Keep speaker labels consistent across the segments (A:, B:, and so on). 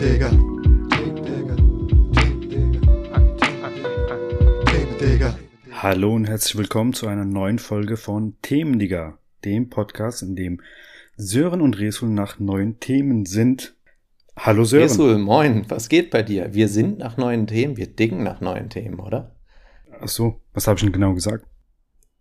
A: Digger.
B: Hallo und herzlich willkommen zu einer neuen Folge von Themendigger, dem Podcast, in dem Sören und Resul nach neuen Themen sind. Hallo Sören.
C: Resul, moin, was geht bei dir? Wir sind nach neuen Themen, wir dingen nach neuen Themen, oder?
B: Ach so, was habe ich denn genau gesagt?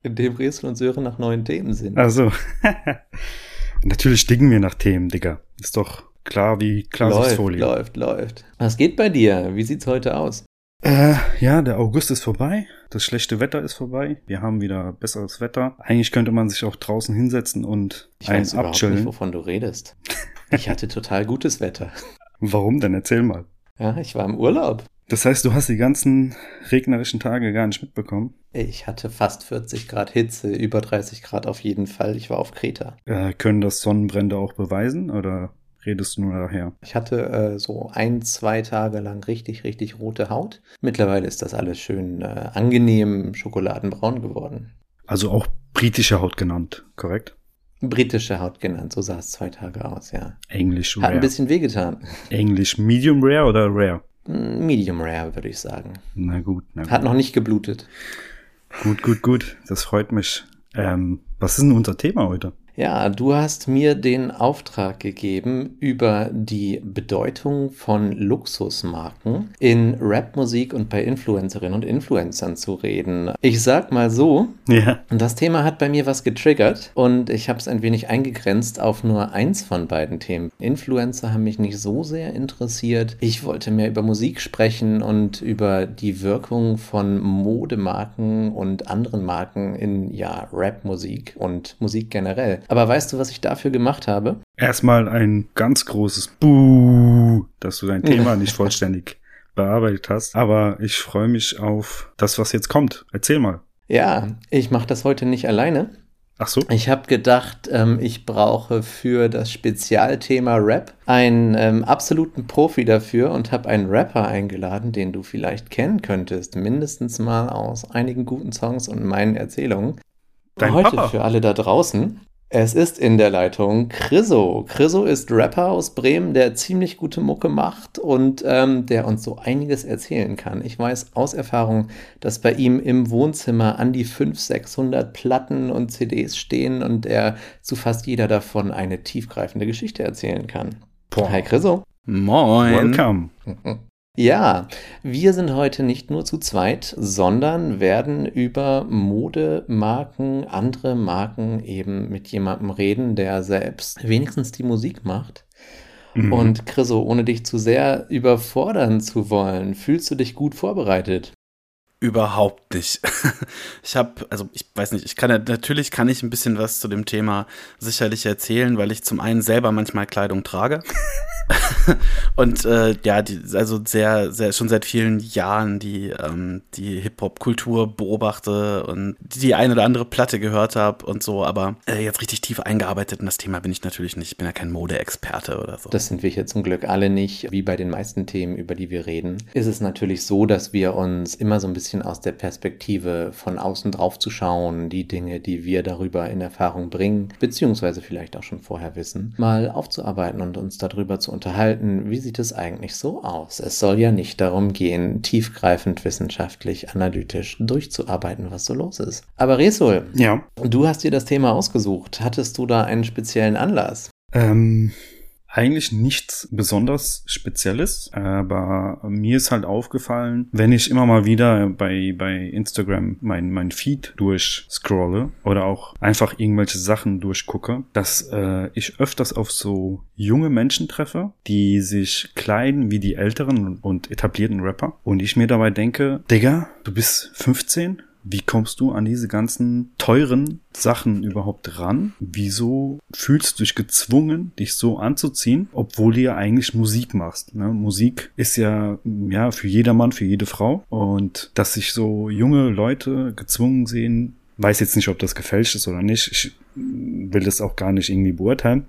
C: Indem Resul und Sören nach neuen Themen sind.
B: Ach so. Natürlich dingen wir nach Themen, Digga. Ist doch klar wie
C: läuft,
B: Klarsichtfolie.
C: läuft, läuft. Was geht bei dir? Wie sieht's heute aus?
B: Äh, ja, der August ist vorbei. Das schlechte Wetter ist vorbei. Wir haben wieder besseres Wetter. Eigentlich könnte man sich auch draußen hinsetzen und
C: Ich
B: einen
C: weiß überhaupt
B: abchillen.
C: nicht, wovon du redest. Ich hatte total gutes Wetter.
B: Warum denn? Erzähl mal.
C: Ja, ich war im Urlaub.
B: Das heißt, du hast die ganzen regnerischen Tage gar nicht mitbekommen.
C: Ich hatte fast 40 Grad Hitze, über 30 Grad auf jeden Fall. Ich war auf Kreta.
B: Äh, können das Sonnenbrände auch beweisen oder redest du nur daher?
C: Ich hatte äh, so ein, zwei Tage lang richtig, richtig rote Haut. Mittlerweile ist das alles schön äh, angenehm schokoladenbraun geworden.
B: Also auch britische Haut genannt, korrekt?
C: Britische Haut genannt, so sah es zwei Tage aus, ja.
B: Englisch
C: Hat ein
B: rare.
C: bisschen wehgetan.
B: Englisch medium rare oder rare?
C: Mm, Medium rare, würde ich sagen.
B: Na gut, na gut.
C: Hat noch nicht geblutet.
B: Gut, gut, gut. Das freut mich. Ähm, was ist denn unser Thema heute?
C: Ja, du hast mir den Auftrag gegeben, über die Bedeutung von Luxusmarken in Rapmusik und bei Influencerinnen und Influencern zu reden. Ich sag mal so,
B: Ja.
C: das Thema hat bei mir was getriggert und ich habe es ein wenig eingegrenzt auf nur eins von beiden Themen. Influencer haben mich nicht so sehr interessiert. Ich wollte mehr über Musik sprechen und über die Wirkung von Modemarken und anderen Marken in ja Rapmusik und Musik generell. Aber weißt du, was ich dafür gemacht habe?
B: Erstmal ein ganz großes Buh, dass du dein Thema nicht vollständig bearbeitet hast. Aber ich freue mich auf das, was jetzt kommt. Erzähl mal.
C: Ja, ich mache das heute nicht alleine.
B: Ach so.
C: Ich habe gedacht, ähm, ich brauche für das Spezialthema Rap einen ähm, absoluten Profi dafür und habe einen Rapper eingeladen, den du vielleicht kennen könntest, mindestens mal aus einigen guten Songs und meinen Erzählungen.
B: Dein
C: Heute
B: Papa.
C: für alle da draußen. Es ist in der Leitung Chriso. Chriso ist Rapper aus Bremen, der ziemlich gute Mucke macht und ähm, der uns so einiges erzählen kann. Ich weiß aus Erfahrung, dass bei ihm im Wohnzimmer an die 500, 600 Platten und CDs stehen und er zu fast jeder davon eine tiefgreifende Geschichte erzählen kann.
B: Boah.
C: Hi Chriso.
D: Moin.
B: Welcome.
C: Ja, wir sind heute nicht nur zu zweit, sondern werden über Modemarken, andere Marken eben mit jemandem reden, der selbst wenigstens die Musik macht.
B: Mhm.
C: Und Chriso, ohne dich zu sehr überfordern zu wollen, fühlst du dich gut vorbereitet?
D: Überhaupt nicht. Ich habe, also ich weiß nicht, ich kann ja, natürlich kann ich ein bisschen was zu dem Thema sicherlich erzählen, weil ich zum einen selber manchmal Kleidung trage. Und äh, ja, die, also sehr, sehr, schon seit vielen Jahren die, ähm, die Hip-Hop-Kultur beobachte und die eine oder andere Platte gehört habe und so, aber äh, jetzt richtig tief eingearbeitet in das Thema bin ich natürlich nicht. Ich bin ja kein Modeexperte oder so.
C: Das sind wir hier zum Glück alle nicht. Wie bei den meisten Themen, über die wir reden, ist es natürlich so, dass wir uns immer so ein bisschen aus der Perspektive von außen drauf zu schauen, die Dinge, die wir darüber in Erfahrung bringen, beziehungsweise vielleicht auch schon vorher wissen, mal aufzuarbeiten und uns darüber zu unterhalten, wie sieht es eigentlich so aus? Es soll ja nicht darum gehen, tiefgreifend wissenschaftlich, analytisch durchzuarbeiten, was so los ist. Aber Resul,
B: ja.
C: du hast dir das Thema ausgesucht. Hattest du da einen speziellen Anlass?
B: Ähm, eigentlich nichts besonders Spezielles, aber mir ist halt aufgefallen, wenn ich immer mal wieder bei, bei Instagram mein, mein Feed durchscrolle oder auch einfach irgendwelche Sachen durchgucke, dass äh, ich öfters auf so junge Menschen treffe, die sich kleiden wie die älteren und etablierten Rapper. Und ich mir dabei denke, Digga, du bist 15, wie kommst du an diese ganzen teuren Sachen überhaupt ran? Wieso fühlst du dich gezwungen, dich so anzuziehen, obwohl du ja eigentlich Musik machst? Ne? Musik ist ja, ja für jedermann, für jede Frau. Und dass sich so junge Leute gezwungen sehen, weiß jetzt nicht, ob das gefälscht ist oder nicht. Ich will das auch gar nicht irgendwie beurteilen.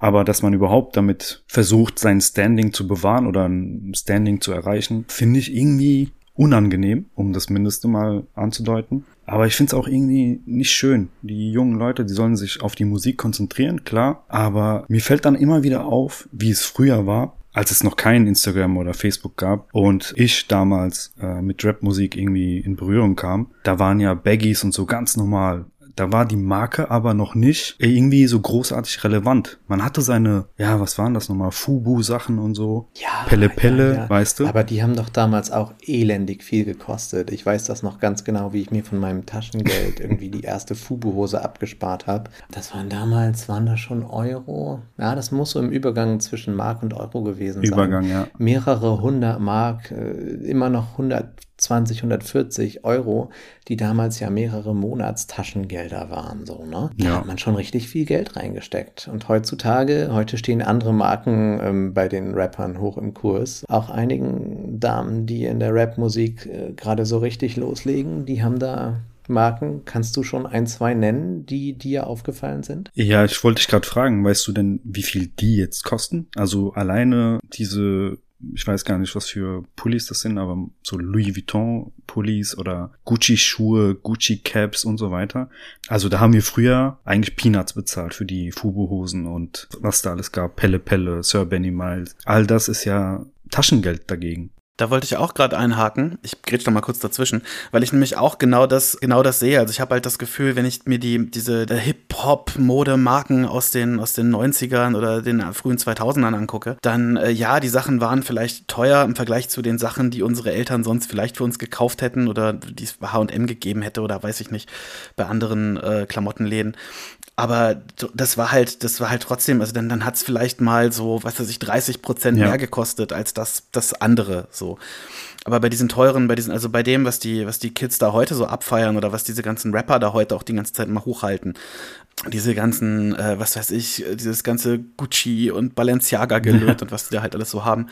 B: Aber dass man überhaupt damit versucht, sein Standing zu bewahren oder ein Standing zu erreichen, finde ich irgendwie unangenehm, um das Mindeste mal anzudeuten. Aber ich finde es auch irgendwie nicht schön. Die jungen Leute, die sollen sich auf die Musik konzentrieren, klar. Aber mir fällt dann immer wieder auf, wie es früher war, als es noch kein Instagram oder Facebook gab und ich damals äh, mit Rap-Musik irgendwie in Berührung kam, da waren ja Baggies und so ganz normal. Da war die Marke aber noch nicht irgendwie so großartig relevant. Man hatte seine, ja, was waren das nochmal? Fubu-Sachen und so.
C: Ja,
B: Pelle Pelle,
C: ja, ja.
B: weißt du?
C: Aber die haben doch damals auch elendig viel gekostet. Ich weiß das noch ganz genau, wie ich mir von meinem Taschengeld irgendwie die erste Fubu-Hose abgespart habe. Das waren damals, waren das schon Euro? Ja, das muss so im Übergang zwischen Mark und Euro gewesen sein.
B: Übergang, ja.
C: Mehrere hundert Mark, äh, immer noch 120, 140 Euro, die damals ja mehrere Monatstaschengelder waren, so, ne? Da
B: Ja.
C: hat man schon richtig viel Geld reingesteckt. Und heutzutage, heute stehen andere Marken ähm, bei den Rappern hoch im Kurs. Auch einigen Damen, die in der Rapmusik äh, gerade so richtig loslegen, die haben da Marken. Kannst du schon ein, zwei nennen, die dir aufgefallen sind?
B: Ja, ich wollte dich gerade fragen, weißt du denn, wie viel die jetzt kosten? Also alleine diese, ich weiß gar nicht, was für Pullis das sind, aber so Louis Vuitton Pullis oder Gucci Schuhe, Gucci Caps und so weiter. Also da haben wir früher eigentlich Peanuts bezahlt für die Fubu Hosen und was da alles gab, Pelle Pelle, Sir Benny Miles. All das ist ja Taschengeld dagegen.
D: Da wollte ich auch gerade einhaken. Ich grätsch noch mal kurz dazwischen, weil ich nämlich auch genau das genau das sehe. Also ich habe halt das Gefühl, wenn ich mir die diese Hip-Hop Mode Marken aus den aus den 90ern oder den frühen 2000ern angucke, dann äh, ja, die Sachen waren vielleicht teuer im Vergleich zu den Sachen, die unsere Eltern sonst vielleicht für uns gekauft hätten oder die es H&M gegeben hätte oder weiß ich nicht, bei anderen äh, Klamottenläden. Aber das war halt, das war halt trotzdem, also dann, dann hat es vielleicht mal so, was weiß ich, 30 Prozent
B: Ja.
D: mehr gekostet als das, das andere so. Aber bei diesen teuren, bei diesen, also bei dem, was die, was die Kids da heute so abfeiern oder was diese ganzen Rapper da heute auch die ganze Zeit mal hochhalten, diese ganzen, äh, was weiß ich, dieses ganze Gucci und Balenciaga gelöt und was die da halt alles so haben.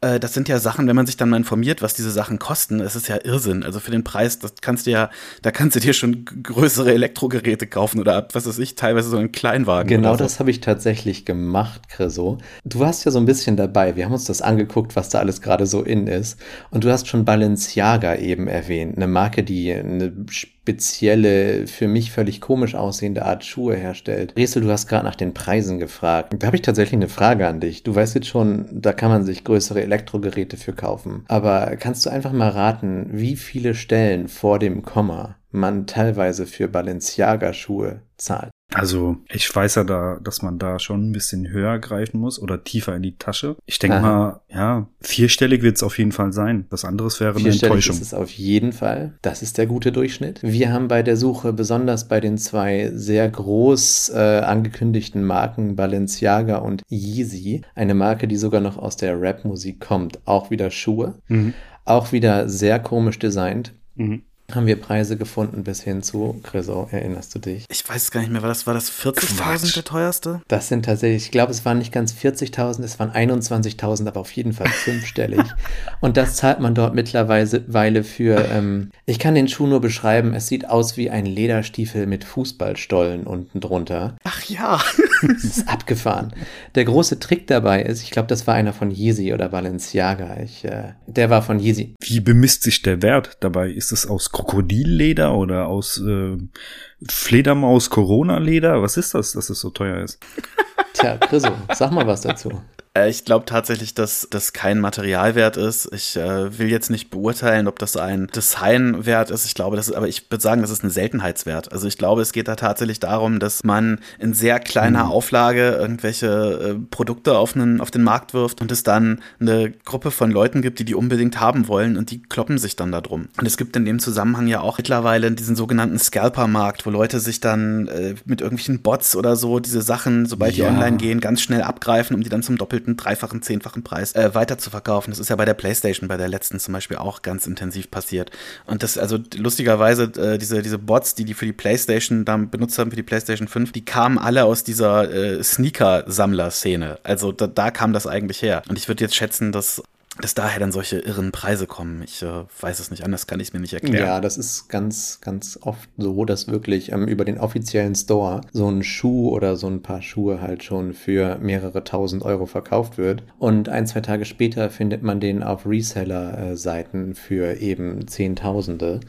D: Äh, das sind ja Sachen, wenn man sich dann mal informiert, was diese Sachen kosten, das ist ja Irrsinn. Also für den Preis, das kannst du ja, da kannst du dir schon größere Elektrogeräte kaufen oder was weiß ich, teilweise so einen Kleinwagen.
C: Genau
D: so.
C: das habe ich tatsächlich gemacht, Chriso. Du warst ja so ein bisschen dabei. Wir haben uns das angeguckt, was da alles gerade so in ist. Und du hast schon Balenciaga eben erwähnt. Eine Marke, die eine spezielle, für mich völlig komisch aussehende Art Schuhe herstellt. Resel, du hast gerade nach den Preisen gefragt. Da habe ich tatsächlich eine Frage an dich. Du weißt jetzt schon, da kann man sich größere Elektrogeräte für kaufen. Aber kannst du einfach mal raten, wie viele Stellen vor dem Komma man teilweise für Balenciaga-Schuhe zahlt?
B: Also ich weiß ja da, dass man da schon ein bisschen höher greifen muss oder tiefer in die Tasche. Ich denke mal, ja, vierstellig wird es auf jeden Fall sein. Das anderes wäre eine
C: Vierstellig
B: Enttäuschung.
C: ist es auf jeden Fall. Das ist der gute Durchschnitt. Wir haben bei der Suche, besonders bei den zwei sehr groß äh, angekündigten Marken Balenciaga und Yeezy, eine Marke, die sogar noch aus der Rap-Musik kommt, auch wieder Schuhe,
B: Mhm.
C: auch wieder sehr komisch designt.
B: Mhm.
C: Haben wir Preise gefunden bis hin zu, Chriso, erinnerst du dich?
D: Ich weiß es gar nicht mehr, war das, war das 40.000
B: Quatsch.
D: der teuerste?
C: Das sind tatsächlich, ich glaube, es waren nicht ganz 40.000, es waren 21.000, aber auf jeden Fall fünfstellig. Und das zahlt man dort mittlerweile Weile für, ähm, ich kann den Schuh nur beschreiben, es sieht aus wie ein Lederstiefel mit Fußballstollen unten drunter.
D: Ach ja.
C: Das ist abgefahren. Der große Trick dabei ist, ich glaube, das war einer von Yeezy oder Balenciaga. Ich, äh, der war von Yeezy.
B: Wie bemisst sich der Wert dabei? Ist es aus Krokodilleder oder aus äh, Fledermaus Corona-Leder? Was ist das, dass es so teuer ist?
C: Tja, Chriso, sag mal was dazu.
D: Äh, Ich glaube tatsächlich, dass das kein Materialwert ist. Ich äh, will jetzt nicht beurteilen, ob das ein Designwert ist. Ich glaube, das ist, aber ich würde sagen, das ist ein Seltenheitswert. Also ich glaube, es geht da tatsächlich darum, dass man in sehr kleiner Auflage irgendwelche äh, Produkte auf, einen, auf den Markt wirft und es dann eine Gruppe von Leuten gibt, die die unbedingt haben wollen und die kloppen sich dann da drum. Und es gibt in dem Zusammenhang ja auch mittlerweile diesen sogenannten Scalper-Markt, wo Leute sich dann äh, mit irgendwelchen Bots oder so diese Sachen, sobald die
B: Ja.
D: online gehen, ganz schnell abgreifen, um die dann zum doppelten, dreifachen, zehnfachen Preis äh, weiter zu verkaufen. Das ist ja bei der PlayStation, bei der letzten zum Beispiel auch ganz intensiv passiert. Und das, also lustigerweise, äh, diese, diese Bots, die die für die PlayStation dann benutzt haben, für die PlayStation 5, die kamen alle aus dieser äh, Sneaker-Sammler-Szene. Also da, da kam das eigentlich her. Und ich würde jetzt schätzen, dass dass daher dann solche irren Preise kommen. Ich äh, weiß es nicht, anders kann ich es mir nicht erklären.
C: Ja, das ist ganz, ganz oft so, dass wirklich ähm, über den offiziellen Store so ein Schuh oder so ein paar Schuhe halt schon für mehrere tausend Euro verkauft wird. Und ein, zwei Tage später findet man den auf Reseller-Seiten für eben Zehntausende.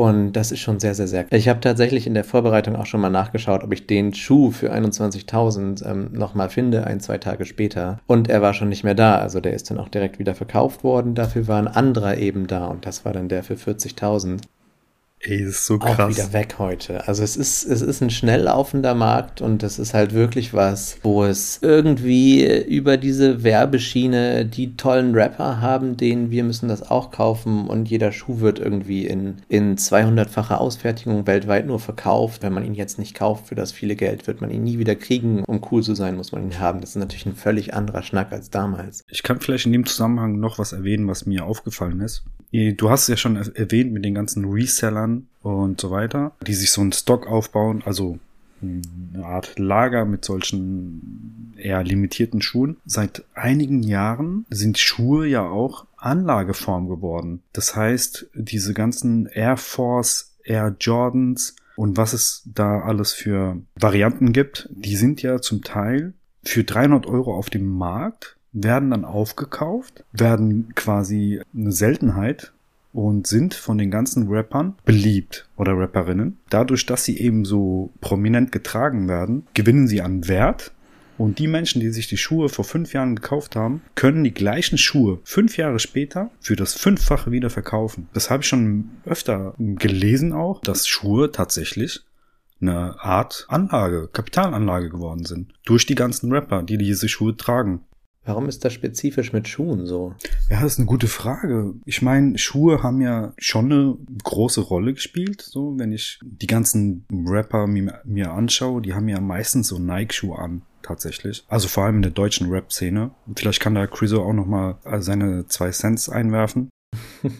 C: Und das ist schon sehr, sehr, sehr. Ich habe tatsächlich in der Vorbereitung auch schon mal nachgeschaut, ob ich den Schuh für 21.000 ähm, nochmal finde, ein, zwei Tage später. Und er war schon nicht mehr da. Also der ist dann auch direkt wieder verkauft worden. Dafür war ein anderer eben da und das war dann der für 40.000.
B: Ey, das ist so
C: auch
B: krass.
C: wieder weg heute. Also es ist, es ist ein schnell laufender Markt und es ist halt wirklich was, wo es irgendwie über diese Werbeschiene die tollen Rapper haben, denen wir müssen das auch kaufen und jeder Schuh wird irgendwie in, in 200-facher Ausfertigung weltweit nur verkauft. Wenn man ihn jetzt nicht kauft für das viele Geld, wird man ihn nie wieder kriegen. Um cool zu sein, muss man ihn haben. Das ist natürlich ein völlig anderer Schnack als damals.
B: Ich kann vielleicht in dem Zusammenhang noch was erwähnen, was mir aufgefallen ist. Du hast es ja schon erwähnt mit den ganzen Resellern und so weiter, die sich so einen Stock aufbauen, also eine Art Lager mit solchen eher limitierten Schuhen. Seit einigen Jahren sind Schuhe ja auch Anlageform geworden. Das heißt, diese ganzen Air Force, Air Jordans und was es da alles für Varianten gibt, die sind ja zum Teil für 300 Euro auf dem Markt werden dann aufgekauft, werden quasi eine Seltenheit und sind von den ganzen Rappern beliebt oder Rapperinnen. Dadurch, dass sie eben so prominent getragen werden, gewinnen sie an Wert. Und die Menschen, die sich die Schuhe vor fünf Jahren gekauft haben, können die gleichen Schuhe fünf Jahre später für das Fünffache wieder verkaufen. Das habe ich schon öfter gelesen auch, dass Schuhe tatsächlich eine Art Anlage, Kapitalanlage geworden sind. Durch die ganzen Rapper, die diese Schuhe tragen.
C: Warum ist das spezifisch mit Schuhen so?
B: Ja, das ist eine gute Frage. Ich meine, Schuhe haben ja schon eine große Rolle gespielt. So, wenn ich die ganzen Rapper mir, mir anschaue, die haben ja meistens so Nike-Schuhe an tatsächlich. Also vor allem in der deutschen Rap-Szene. Vielleicht kann da Chriso auch noch mal seine zwei Cents einwerfen.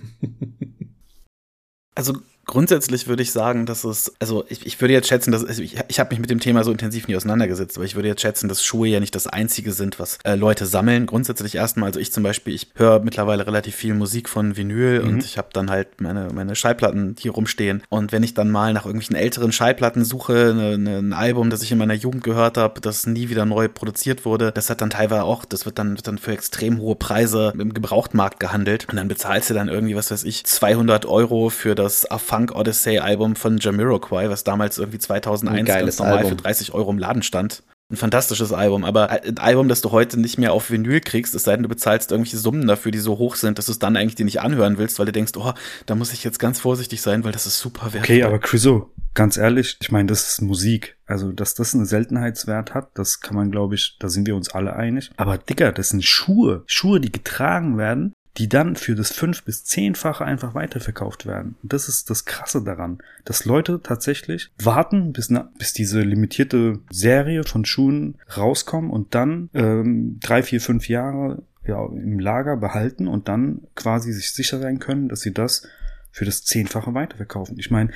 D: also Grundsätzlich würde ich sagen, dass es, also ich, ich würde jetzt schätzen, dass also ich, ich habe mich mit dem Thema so intensiv nie auseinandergesetzt, aber ich würde jetzt schätzen, dass Schuhe ja nicht das einzige sind, was äh, Leute sammeln. Grundsätzlich erstmal, also ich zum Beispiel, ich höre mittlerweile relativ viel Musik von Vinyl mhm. und ich habe dann halt meine, meine Schallplatten hier rumstehen. Und wenn ich dann mal nach irgendwelchen älteren Schallplatten suche, ne, ne, ein Album, das ich in meiner Jugend gehört habe, das nie wieder neu produziert wurde, das hat dann teilweise auch, das wird dann, wird dann für extrem hohe Preise im Gebrauchtmarkt gehandelt. Und dann bezahlst du dann irgendwie, was weiß ich, 200 Euro für das Funk Odyssey Album von Jamiroquai, was damals irgendwie 2001 ganz normal Album. für 30 Euro im Laden stand. Ein fantastisches Album, aber ein Album, das du heute nicht mehr auf Vinyl kriegst, es sei denn, du bezahlst irgendwelche Summen dafür, die so hoch sind, dass du es dann eigentlich dir nicht anhören willst, weil du denkst, oh, da muss ich jetzt ganz vorsichtig sein, weil das ist super wertvoll.
B: Okay, aber Chriso, ganz ehrlich, ich meine, das ist Musik. Also, dass das einen Seltenheitswert hat, das kann man, glaube ich, da sind wir uns alle einig. Aber Dicker, das sind Schuhe. Schuhe, die getragen werden, die dann für das fünf- bis zehnfache einfach weiterverkauft werden. Und das ist das Krasse daran, dass Leute tatsächlich warten, bis, na, bis diese limitierte Serie von Schuhen rauskommen und dann ähm, drei, vier, fünf Jahre ja, im Lager behalten und dann quasi sich sicher sein können, dass sie das für das Zehnfache weiterverkaufen. Ich meine,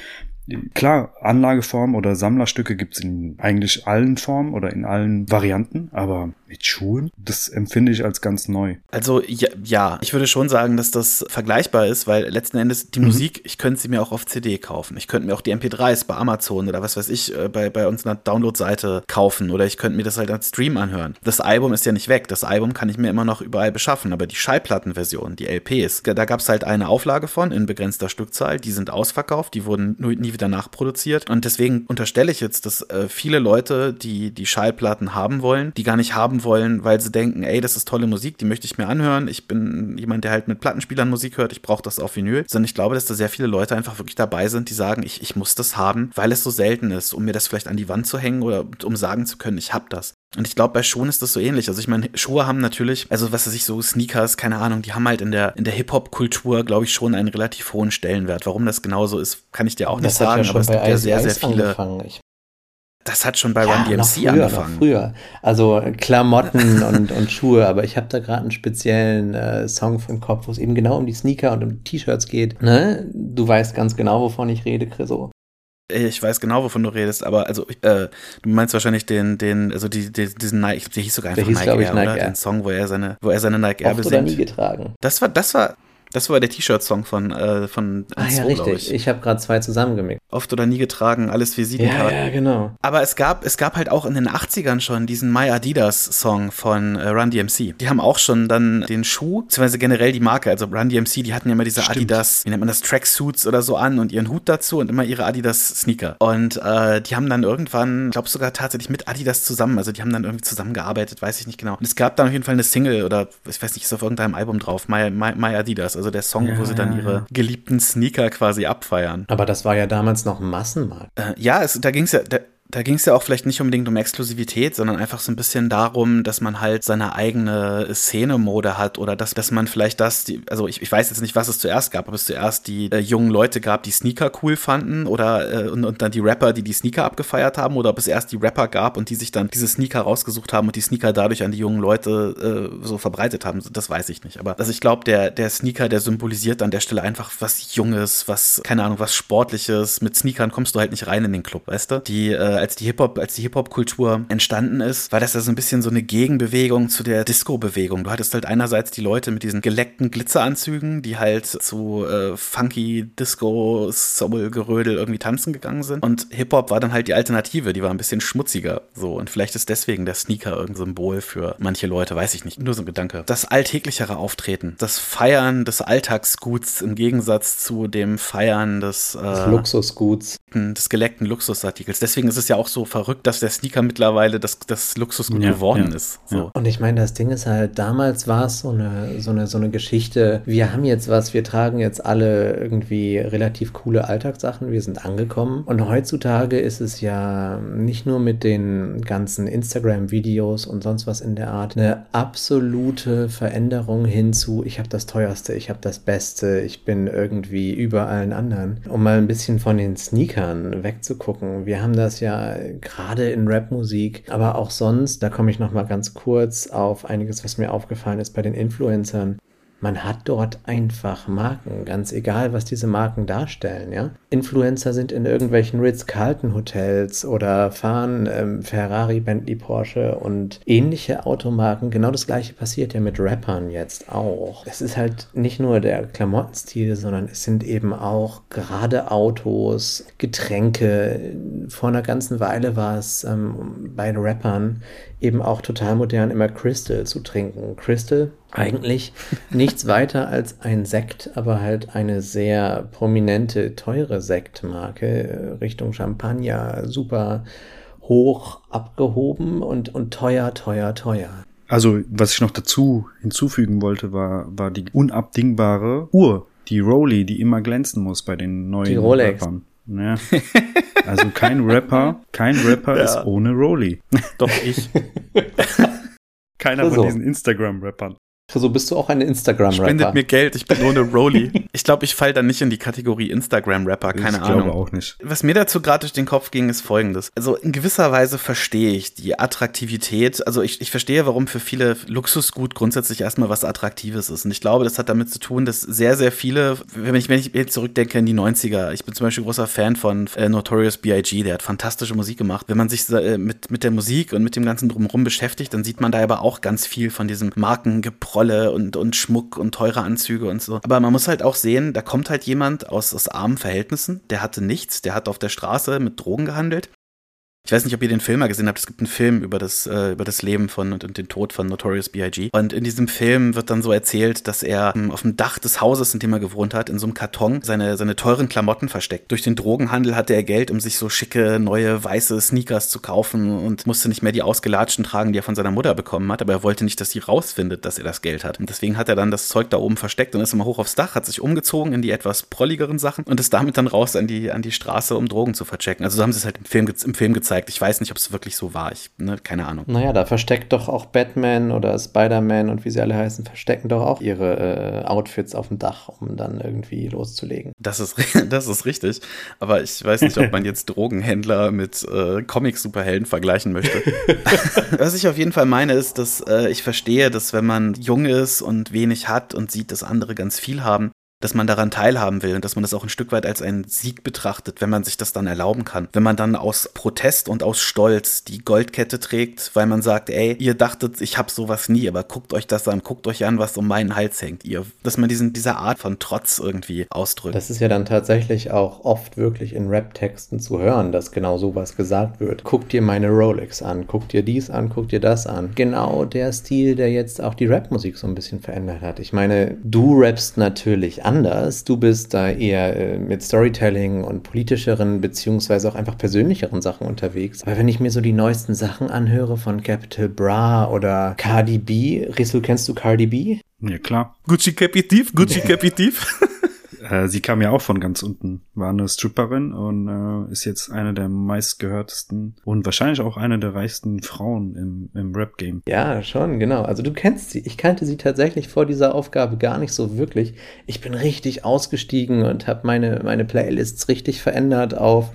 B: Klar, Anlageformen oder Sammlerstücke gibt's in eigentlich allen Formen oder in allen Varianten, aber mit Schuhen, das empfinde ich als ganz neu.
D: Also ja, ja, ich würde schon sagen, dass das vergleichbar ist, weil letzten Endes die mhm. Musik, ich könnte sie mir auch auf CD kaufen. Ich könnte mir auch die MP3s bei Amazon oder was weiß ich äh, bei, bei unserer Download-Seite kaufen oder ich könnte mir das halt als Stream anhören. Das Album ist ja nicht weg. Das Album kann ich mir immer noch überall beschaffen, aber die Schallplattenversion, die LPs, da gab's halt eine Auflage von in begrenzter Stückzahl, die sind ausverkauft, die wurden nie wieder nachproduziert. Und deswegen unterstelle ich jetzt, dass äh, viele Leute, die die Schallplatten haben wollen, die gar nicht haben wollen, weil sie denken, ey, das ist tolle Musik, die möchte ich mir anhören. Ich bin jemand, der halt mit Plattenspielern Musik hört, ich brauche das auf Vinyl. Sondern ich glaube, dass da sehr viele Leute einfach wirklich dabei sind, die sagen, ich, ich muss das haben, weil es so selten ist, um mir das vielleicht an die Wand zu hängen oder um sagen zu können, ich habe das. Und ich glaube, bei Schuhen ist das so ähnlich. Also ich meine, Schuhe haben natürlich, also was weiß ich, so Sneakers, keine Ahnung, die haben halt in der, in der Hip-Hop-Kultur, glaube ich, schon einen relativ hohen Stellenwert. Warum das genauso ist, kann ich dir auch das nicht sagen, ja aber es gibt ja sehr, sehr viele. Das hat schon bei ja, Run DMC früher, angefangen.
C: früher. Also Klamotten und, und Schuhe, aber ich habe da gerade einen speziellen äh, Song im Kopf, wo es eben genau um die Sneaker und um T-Shirts geht. Ne? Du weißt ganz genau, wovon ich rede, Chriso.
D: Ich weiß genau, wovon du redest, aber also äh, du meinst wahrscheinlich den, den, also die, die, diesen Nike, der hieß sogar einfach
C: hieß,
D: Nike
C: Air,
D: Nike
C: oder?
D: Den Song, wo er seine, wo er seine Nike Air besingt.
C: nie getragen.
D: Das war, das war, Das war der T-Shirt-Song von, äh, von
C: Ah ja, richtig.
D: ich.
C: Ich, habe gerade zwei zusammengemixt.
D: Oft oder nie getragen, alles Visitenkarten.
C: Ja, ja, genau.
D: Aber es gab, es gab halt auch in den 80ern schon diesen My Adidas Song von äh, Run DMC. Die haben auch schon dann den Schuh, beziehungsweise generell die Marke, also Run DMC, die hatten ja immer diese
B: Stimmt.
D: Adidas, wie nennt man das, Tracksuits oder so an und ihren Hut dazu und immer ihre Adidas Sneaker. Und äh, die haben dann irgendwann, ich glaube sogar tatsächlich mit Adidas zusammen, also die haben dann irgendwie zusammengearbeitet, weiß ich nicht genau. Und es gab dann auf jeden Fall eine Single oder ich weiß nicht, ist auf irgendeinem Album drauf, My, My, My Adidas, also der Song,
B: Ja,
D: wo sie dann ihre geliebten Sneaker quasi abfeiern.
C: Aber das war ja damals noch ein Massenmarkt.
D: Äh, ja, es, da ging es ja. Da, da ging es ja auch vielleicht nicht unbedingt um Exklusivität, sondern einfach so ein bisschen darum, dass man halt seine eigene Szenemode hat oder dass, dass man vielleicht das, die, also ich, ich weiß jetzt nicht, was es zuerst gab, ob es zuerst die äh, jungen Leute gab, die Sneaker cool fanden oder äh, und, und dann die Rapper, die die Sneaker abgefeiert haben oder ob es erst die Rapper gab und die sich dann diese Sneaker rausgesucht haben und die Sneaker dadurch an die jungen Leute äh, so verbreitet haben. Das weiß ich nicht. Aber also ich glaube, der, der Sneaker, der symbolisiert an der Stelle einfach was Junges, was, keine Ahnung, was Sportliches. Mit Sneakern kommst du halt nicht rein in den Club, weißt du? Die, äh, als die Hip-Hop, als die Hip-Hop-Kultur entstanden ist, war das ja so ein bisschen so eine Gegenbewegung zu der Disco-Bewegung. Du hattest halt einerseits die Leute mit diesen geleckten Glitzeranzügen, die halt zu äh, funky Disco, Soul-Gerödel irgendwie tanzen gegangen sind. Und Hip-Hop war dann halt die Alternative, die war ein bisschen schmutziger. So. Und vielleicht ist deswegen der Sneaker irgendein Symbol für manche Leute, weiß ich nicht. Nur so ein Gedanke. Das alltäglichere Auftreten, das Feiern des Alltagsguts im Gegensatz zu dem Feiern des, äh,
C: Luxusguts.
D: des geleckten Luxusartikels. Deswegen ist es ja auch so verrückt, dass der Sneaker mittlerweile das, das Luxusgut
B: Ja,
D: geworden
B: ja,
D: ist. So.
C: Und ich meine, das Ding ist halt, damals war es so eine, so, eine, so eine Geschichte, wir haben jetzt was, wir tragen jetzt alle irgendwie relativ coole Alltagssachen, wir sind angekommen. Und heutzutage ist es ja nicht nur mit den ganzen Instagram-Videos und sonst was in der Art eine absolute Veränderung hin zu, ich habe das teuerste, ich habe das Beste, ich bin irgendwie über allen anderen. Um mal ein bisschen von den Sneakern wegzugucken. Wir haben das ja gerade in Rapmusik, aber auch sonst, da komme ich noch mal ganz kurz auf einiges, was mir aufgefallen ist bei den Influencern. Man hat dort einfach Marken, ganz egal, was diese Marken darstellen, ja. Influencer sind in irgendwelchen Ritz-Carlton-Hotels oder fahren ähm, Ferrari, Bentley, Porsche und ähnliche Automarken. Genau das gleiche passiert ja mit Rappern jetzt auch. Es ist halt nicht nur der Klamottenstil, sondern es sind eben auch gerade Autos, Getränke. Vor einer ganzen Weile war es ähm, bei Rappern eben auch total modern, immer Crystal zu trinken. Crystal eigentlich nichts weiter als ein Sekt, aber halt eine sehr prominente, teure Sektmarke äh, Richtung Champagner, super hoch abgehoben und, und teuer, teuer, teuer.
B: Also, was ich noch dazu hinzufügen wollte, war, war die unabdingbare Uhr, die Rolli, die immer glänzen muss bei den neuen
C: Die Rolex.
B: Rappern. Ja. Also kein Rapper, kein Rapper
D: Ja.
B: ist ohne Rolli.
D: Doch ich.
B: Keiner
C: So.
B: von diesen Instagram-Rappern.
C: So bist du auch ein Instagram-Rapper.
D: Spendet mir Geld, ich bin ohne Rolli. Ich glaube, ich falle dann nicht in die Kategorie Instagram-Rapper, keine
B: ich
D: Ahnung.
B: glaube auch nicht.
D: Was mir dazu gerade durch den Kopf ging, ist folgendes. Also in gewisser Weise verstehe ich die Attraktivität. Also ich, ich verstehe, warum für viele Luxusgut grundsätzlich erstmal was Attraktives ist. Und ich glaube, das hat damit zu tun, dass sehr, sehr viele, wenn ich, wenn ich jetzt zurückdenke in die 90er, ich bin zum Beispiel großer Fan von äh, Notorious B.I.G., der hat fantastische Musik gemacht. Wenn man sich äh, mit, mit der Musik und mit dem ganzen Drumherum beschäftigt, dann sieht man da aber auch ganz viel von diesem Markengeprolle und, und Schmuck und teure Anzüge und so. Aber man muss halt auch sehen, da kommt halt jemand aus, aus armen Verhältnissen, der hatte nichts, der hat auf der Straße mit Drogen gehandelt. Ich weiß nicht, ob ihr den Film mal gesehen habt. Es gibt einen Film über das, äh, über das Leben von und, und den Tod von Notorious B.I.G. Und in diesem Film wird dann so erzählt, dass er ähm, auf dem Dach des Hauses, in dem er gewohnt hat, in so einem Karton seine, seine teuren Klamotten versteckt. Durch den Drogenhandel hatte er Geld, um sich so schicke, neue, weiße Sneakers zu kaufen und musste nicht mehr die ausgelatschten tragen, die er von seiner Mutter bekommen hat. Aber er wollte nicht, dass sie rausfindet, dass er das Geld hat. Und deswegen hat er dann das Zeug da oben versteckt und ist immer hoch aufs Dach, hat sich umgezogen in die etwas prolligeren Sachen und ist damit dann raus an die, an die Straße, um Drogen zu verchecken. Also so haben sie es halt im Film, im Film gezeigt. Ich weiß nicht, ob es wirklich so war. Ich, ne, keine Ahnung.
C: Naja, da versteckt doch auch Batman oder Spider-Man und wie sie alle heißen, verstecken doch auch ihre äh, Outfits auf dem Dach, um dann irgendwie loszulegen.
D: Das ist, das ist richtig. Aber ich weiß nicht, ob man jetzt Drogenhändler mit äh, Comic-Superhelden vergleichen möchte. Was ich auf jeden Fall meine, ist, dass äh, ich verstehe, dass wenn man jung ist und wenig hat und sieht, dass andere ganz viel haben, dass man daran teilhaben will und dass man das auch ein Stück weit als einen Sieg betrachtet, wenn man sich das dann erlauben kann. Wenn man dann aus Protest und aus Stolz die Goldkette trägt, weil man sagt, ey, ihr dachtet, ich hab sowas nie, aber guckt euch das an, guckt euch an, was um meinen Hals hängt. Ihr, dass man diesen, dieser Art von Trotz irgendwie ausdrückt.
C: Das ist ja dann tatsächlich auch oft wirklich in Rap-Texten zu hören, dass genau sowas gesagt wird. Guck dir meine Rolex an, guck dir dies an, guck dir das an. Genau der Stil, der jetzt auch die Rap-Musik so ein bisschen verändert hat. Ich meine, du rappst natürlich anders. Du bist da eher äh, mit Storytelling und politischeren beziehungsweise auch einfach persönlicheren Sachen unterwegs. Aber wenn ich mir so die neuesten Sachen anhöre von Capital Bra oder Cardi B, Rissel, kennst du Cardi B?
B: Ja, klar.
D: Gucci Capitiv, Gucci Capitiv.
B: Äh, sie kam ja auch von ganz unten, war eine Stripperin und äh, ist jetzt eine der meistgehörtesten und wahrscheinlich auch eine der reichsten Frauen im, im Rap-Game.
C: Ja, schon, genau. Also du kennst sie. Ich kannte sie tatsächlich vor dieser Aufgabe gar nicht so wirklich. Ich bin richtig ausgestiegen und habe meine, meine Playlists richtig verändert auf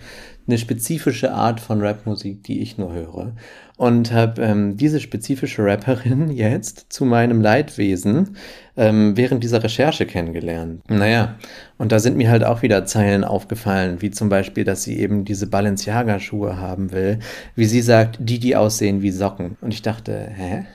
C: eine spezifische Art von Rapmusik, die ich nur höre. Und habe ähm, diese spezifische Rapperin jetzt zu meinem Leidwesen ähm, während dieser Recherche kennengelernt. Naja, und da sind mir halt auch wieder Zeilen aufgefallen, wie zum Beispiel, dass sie eben diese Balenciaga-Schuhe haben will, wie sie sagt, die, die aussehen wie Socken. Und ich dachte, hä?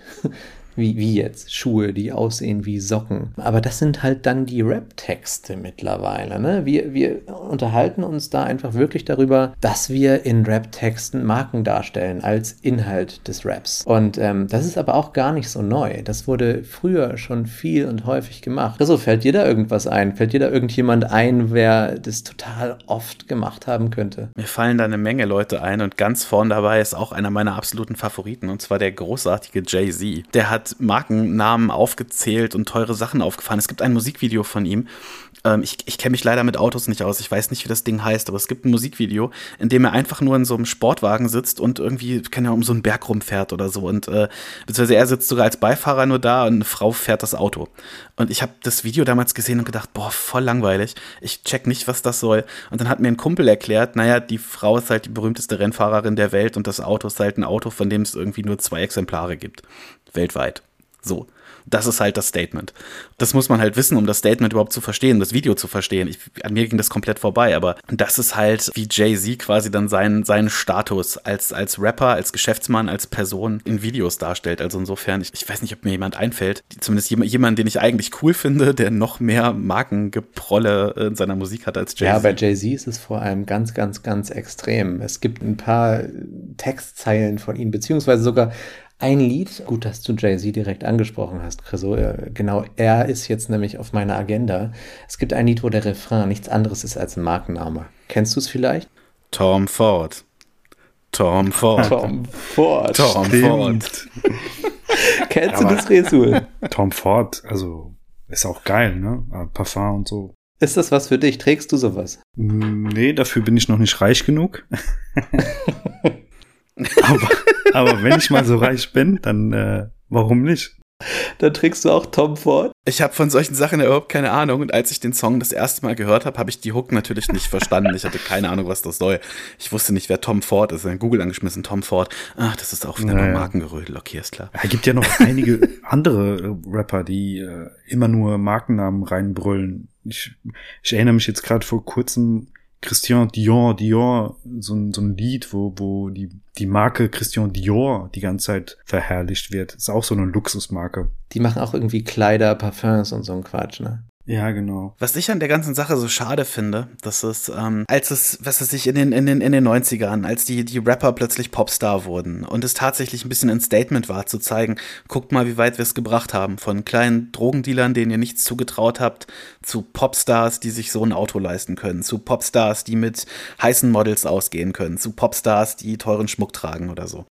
C: Wie, wie jetzt? Schuhe, die aussehen wie Socken. Aber das sind halt dann die Rap-Texte mittlerweile. Ne? Wir, wir unterhalten uns da einfach wirklich darüber, dass wir in Rap-Texten Marken darstellen als Inhalt des Raps. Und ähm, das ist aber auch gar nicht so neu. Das wurde früher schon viel und häufig gemacht. Also fällt dir da irgendwas ein? Fällt dir da irgendjemand ein, wer das total oft gemacht haben könnte?
D: Mir fallen da eine Menge Leute ein und ganz vorn dabei ist auch einer meiner absoluten Favoriten und zwar der großartige Jay-Z. Der hat Markennamen aufgezählt und teure Sachen aufgefahren. Es gibt ein Musikvideo von ihm. Ähm, ich ich kenne mich leider mit Autos nicht aus. Ich weiß nicht, wie das Ding heißt, aber es gibt ein Musikvideo, in dem er einfach nur in so einem Sportwagen sitzt und irgendwie, kann ja um so einen Berg rumfährt oder so. Und äh, beziehungsweise er sitzt sogar als Beifahrer nur da und eine Frau fährt das Auto. Und ich habe das Video damals gesehen und gedacht, boah, voll langweilig. Ich check nicht, was das soll. Und dann hat mir ein Kumpel erklärt, naja, die Frau ist halt die berühmteste Rennfahrerin der Welt und das Auto ist halt ein Auto, von dem es irgendwie nur zwei Exemplare gibt weltweit. So. Das ist halt das Statement. Das muss man halt wissen, um das Statement überhaupt zu verstehen, das Video zu verstehen. Ich, an mir ging das komplett vorbei, aber das ist halt, wie Jay-Z quasi dann seinen, seinen Status als, als Rapper, als Geschäftsmann, als Person in Videos darstellt. Also insofern, ich, ich weiß nicht, ob mir jemand einfällt, zumindest jemand, jemand, den ich eigentlich cool finde, der noch mehr Markengeprolle in seiner Musik hat als Jay-Z.
C: Ja, bei Jay-Z ist es vor allem ganz, ganz, ganz extrem. Es gibt ein paar Textzeilen von ihm, beziehungsweise sogar ein Lied, gut, dass du Jay-Z direkt angesprochen hast, Chriso. Genau, er ist jetzt nämlich auf meiner Agenda. Es gibt ein Lied, wo der Refrain nichts anderes ist als ein Markenname. Kennst du es vielleicht?
D: Tom Ford. Tom Ford.
C: Tom Ford.
D: Tom Ford.
C: Kennst du das, Resul?
B: Tom Ford, also ist auch geil, ne? Parfum und so.
C: Ist das was für dich? Trägst du sowas?
B: Nee, dafür bin ich noch nicht reich genug. aber, aber wenn ich mal so reich bin, dann äh, warum nicht?
C: Dann trägst du auch Tom Ford.
D: Ich habe von solchen Sachen überhaupt keine Ahnung. Und als ich den Song das erste Mal gehört habe, habe ich die Hook natürlich nicht verstanden. Ich hatte keine Ahnung, was das soll. Ich wusste nicht, wer Tom Ford ist. In Google angeschmissen, Tom Ford. Ach, das ist auch wieder naja. nur Markengerödel. Okay, ist klar.
B: Es gibt ja noch einige andere Rapper, die äh, immer nur Markennamen reinbrüllen. Ich, ich erinnere mich jetzt gerade vor kurzem Christian Dior, Dior, so ein, so ein Lied, wo, wo die, die Marke Christian Dior die ganze Zeit verherrlicht wird. Ist auch so eine Luxusmarke.
C: Die machen auch irgendwie Kleider, Parfums und so ein Quatsch, ne?
B: Ja, genau.
D: Was ich an der ganzen Sache so schade finde, dass es, ähm, als es, was es sich in den, in den, in den 90ern, als die, die Rapper plötzlich Popstar wurden und es tatsächlich ein bisschen ein Statement war, zu zeigen, guckt mal, wie weit wir es gebracht haben. Von kleinen Drogendealern, denen ihr nichts zugetraut habt, zu Popstars, die sich so ein Auto leisten können, zu Popstars, die mit heißen Models ausgehen können, zu Popstars, die teuren Schmuck tragen oder so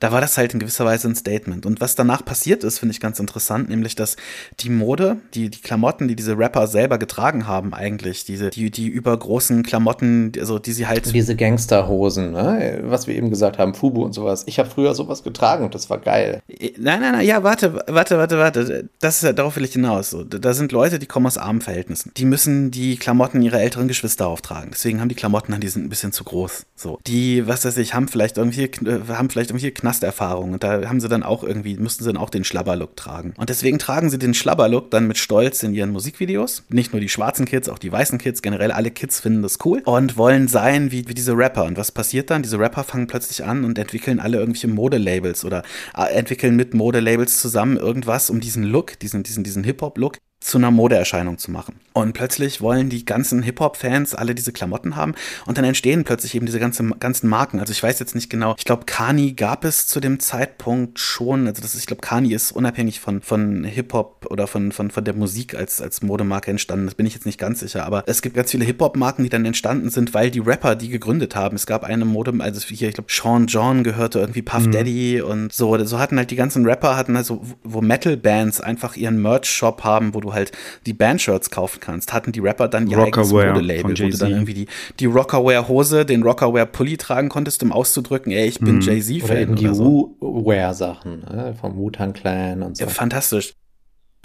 D: da war das halt in gewisser Weise ein Statement. Und was danach passiert ist, finde ich ganz interessant, nämlich, dass die Mode, die, die Klamotten, die diese Rapper selber getragen haben, eigentlich, diese, die, die übergroßen Klamotten, also die sie halt.
C: Diese Gangsterhosen, ne? Was wir eben gesagt haben, Fubu und sowas. Ich habe früher sowas getragen und das war geil.
D: Nein, nein, nein, ja, warte, warte, warte, warte. Das ist, darauf will ich hinaus. Da sind Leute, die kommen aus armen Verhältnissen. Die müssen die Klamotten ihrer älteren Geschwister auftragen. Deswegen haben die Klamotten, die sind ein bisschen zu groß. So. Die, was weiß ich, haben vielleicht irgendwie, haben vielleicht irgendwie Knall Knasterfahrung und da haben sie dann auch irgendwie, mussten sie dann auch den Schlabberlook tragen. Und deswegen tragen sie den Schlabberlook dann mit Stolz in ihren Musikvideos. Nicht nur die schwarzen Kids, auch die weißen Kids, generell alle Kids finden das cool und wollen sein wie, wie diese Rapper. Und was passiert dann? Diese Rapper fangen plötzlich an und entwickeln alle irgendwelche Modelabels oder äh, entwickeln mit Modelabels zusammen irgendwas, um diesen Look, diesen, diesen, diesen Hip-Hop-Look zu einer Modeerscheinung zu machen. Und plötzlich wollen die ganzen Hip-Hop-Fans alle diese Klamotten haben und dann entstehen plötzlich eben diese ganzen, ganzen Marken. Also ich weiß jetzt nicht genau, ich glaube, Kani gab es zu dem Zeitpunkt schon, also das ist, ich glaube, Kani ist unabhängig von, von Hip-Hop oder von, von, von der Musik als, als Modemarke entstanden. Das bin ich jetzt nicht ganz sicher, aber es gibt ganz viele Hip-Hop-Marken, die dann entstanden sind, weil die Rapper die gegründet haben. Es gab eine Mode, also hier, ich glaube, Sean John gehörte irgendwie Puff mhm. Daddy und so. So hatten halt die ganzen Rapper, hatten also, wo Metal-Bands einfach ihren Merch-Shop haben, wo du halt die Bandshirts kaufen kannst, hatten die Rapper dann ihr eigenes Modelabel, wo du dann irgendwie die, die Rockerwear-Hose, den Rockerwear-Pulli tragen konntest, um auszudrücken, ey, ich bin mhm. Jay-Z-Fan.
C: Oder eben die so. Wu-Wear-Sachen ne? vom Wu-Tang Clan und so.
D: Ja, fantastisch.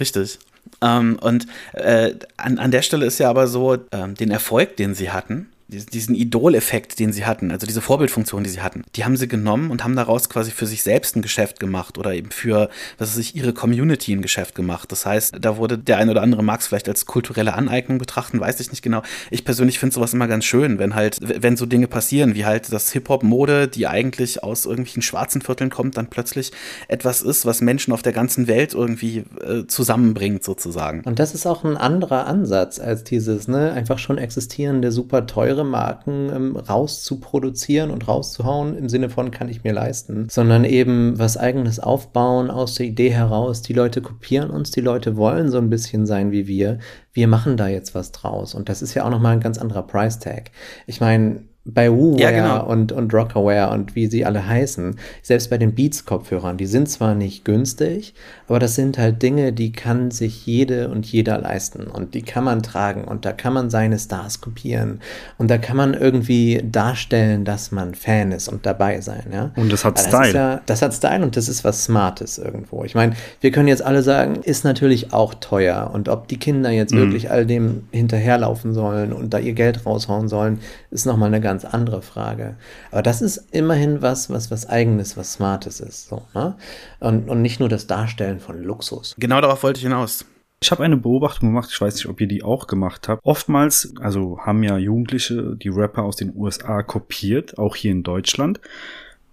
D: Richtig. Ähm, und äh, an, an der Stelle ist ja aber so, ähm, den Erfolg, den sie hatten, diesen Idol-Effekt, den sie hatten, also diese Vorbildfunktion, die sie hatten, die haben sie genommen und haben daraus quasi für sich selbst ein Geschäft gemacht oder eben für, was weiß ich, ihre Community ein Geschäft gemacht. Das heißt, da wurde der ein oder andere mag es vielleicht als kulturelle Aneignung betrachten, weiß ich nicht genau. Ich persönlich finde sowas immer ganz schön, wenn halt, wenn so Dinge passieren, wie halt das Hip-Hop-Mode, die eigentlich aus irgendwelchen schwarzen Vierteln kommt, dann plötzlich etwas ist, was Menschen auf der ganzen Welt irgendwie äh, zusammenbringt, sozusagen.
C: Und das ist auch ein anderer Ansatz als dieses, ne, einfach schon existierende, super teure Marken ähm, rauszuproduzieren und rauszuhauen, im Sinne von kann ich mir leisten, sondern eben was eigenes aufbauen aus der Idee heraus. Die Leute kopieren uns, die Leute wollen so ein bisschen sein wie wir. Wir machen da jetzt was draus. Und das ist ja auch nochmal ein ganz anderer Price Tag. Ich meine, bei WooWare ja, genau. und, und Rockaware und wie sie alle heißen, selbst bei den Beats-Kopfhörern, die sind zwar nicht günstig, aber das sind halt Dinge, die kann sich jede und jeder leisten und die kann man tragen und da kann man seine Stars kopieren und da kann man irgendwie darstellen, dass man Fan ist und dabei sein, ja.
B: Und das hat das Style.
C: Ja, das hat Style und das ist was Smartes irgendwo. Ich meine, wir können jetzt alle sagen, ist natürlich auch teuer und ob die Kinder jetzt mhm. wirklich all dem hinterherlaufen sollen und da ihr Geld raushauen sollen, ist nochmal eine ganz andere Frage. Aber das ist immerhin was, was was eigenes, was Smartes ist. So, ne? und, und nicht nur das Darstellen von Luxus.
D: Genau darauf wollte ich hinaus.
B: Ich habe eine Beobachtung gemacht, ich weiß nicht, ob ihr die auch gemacht habt. Oftmals, also haben ja Jugendliche die Rapper aus den USA kopiert, auch hier in Deutschland.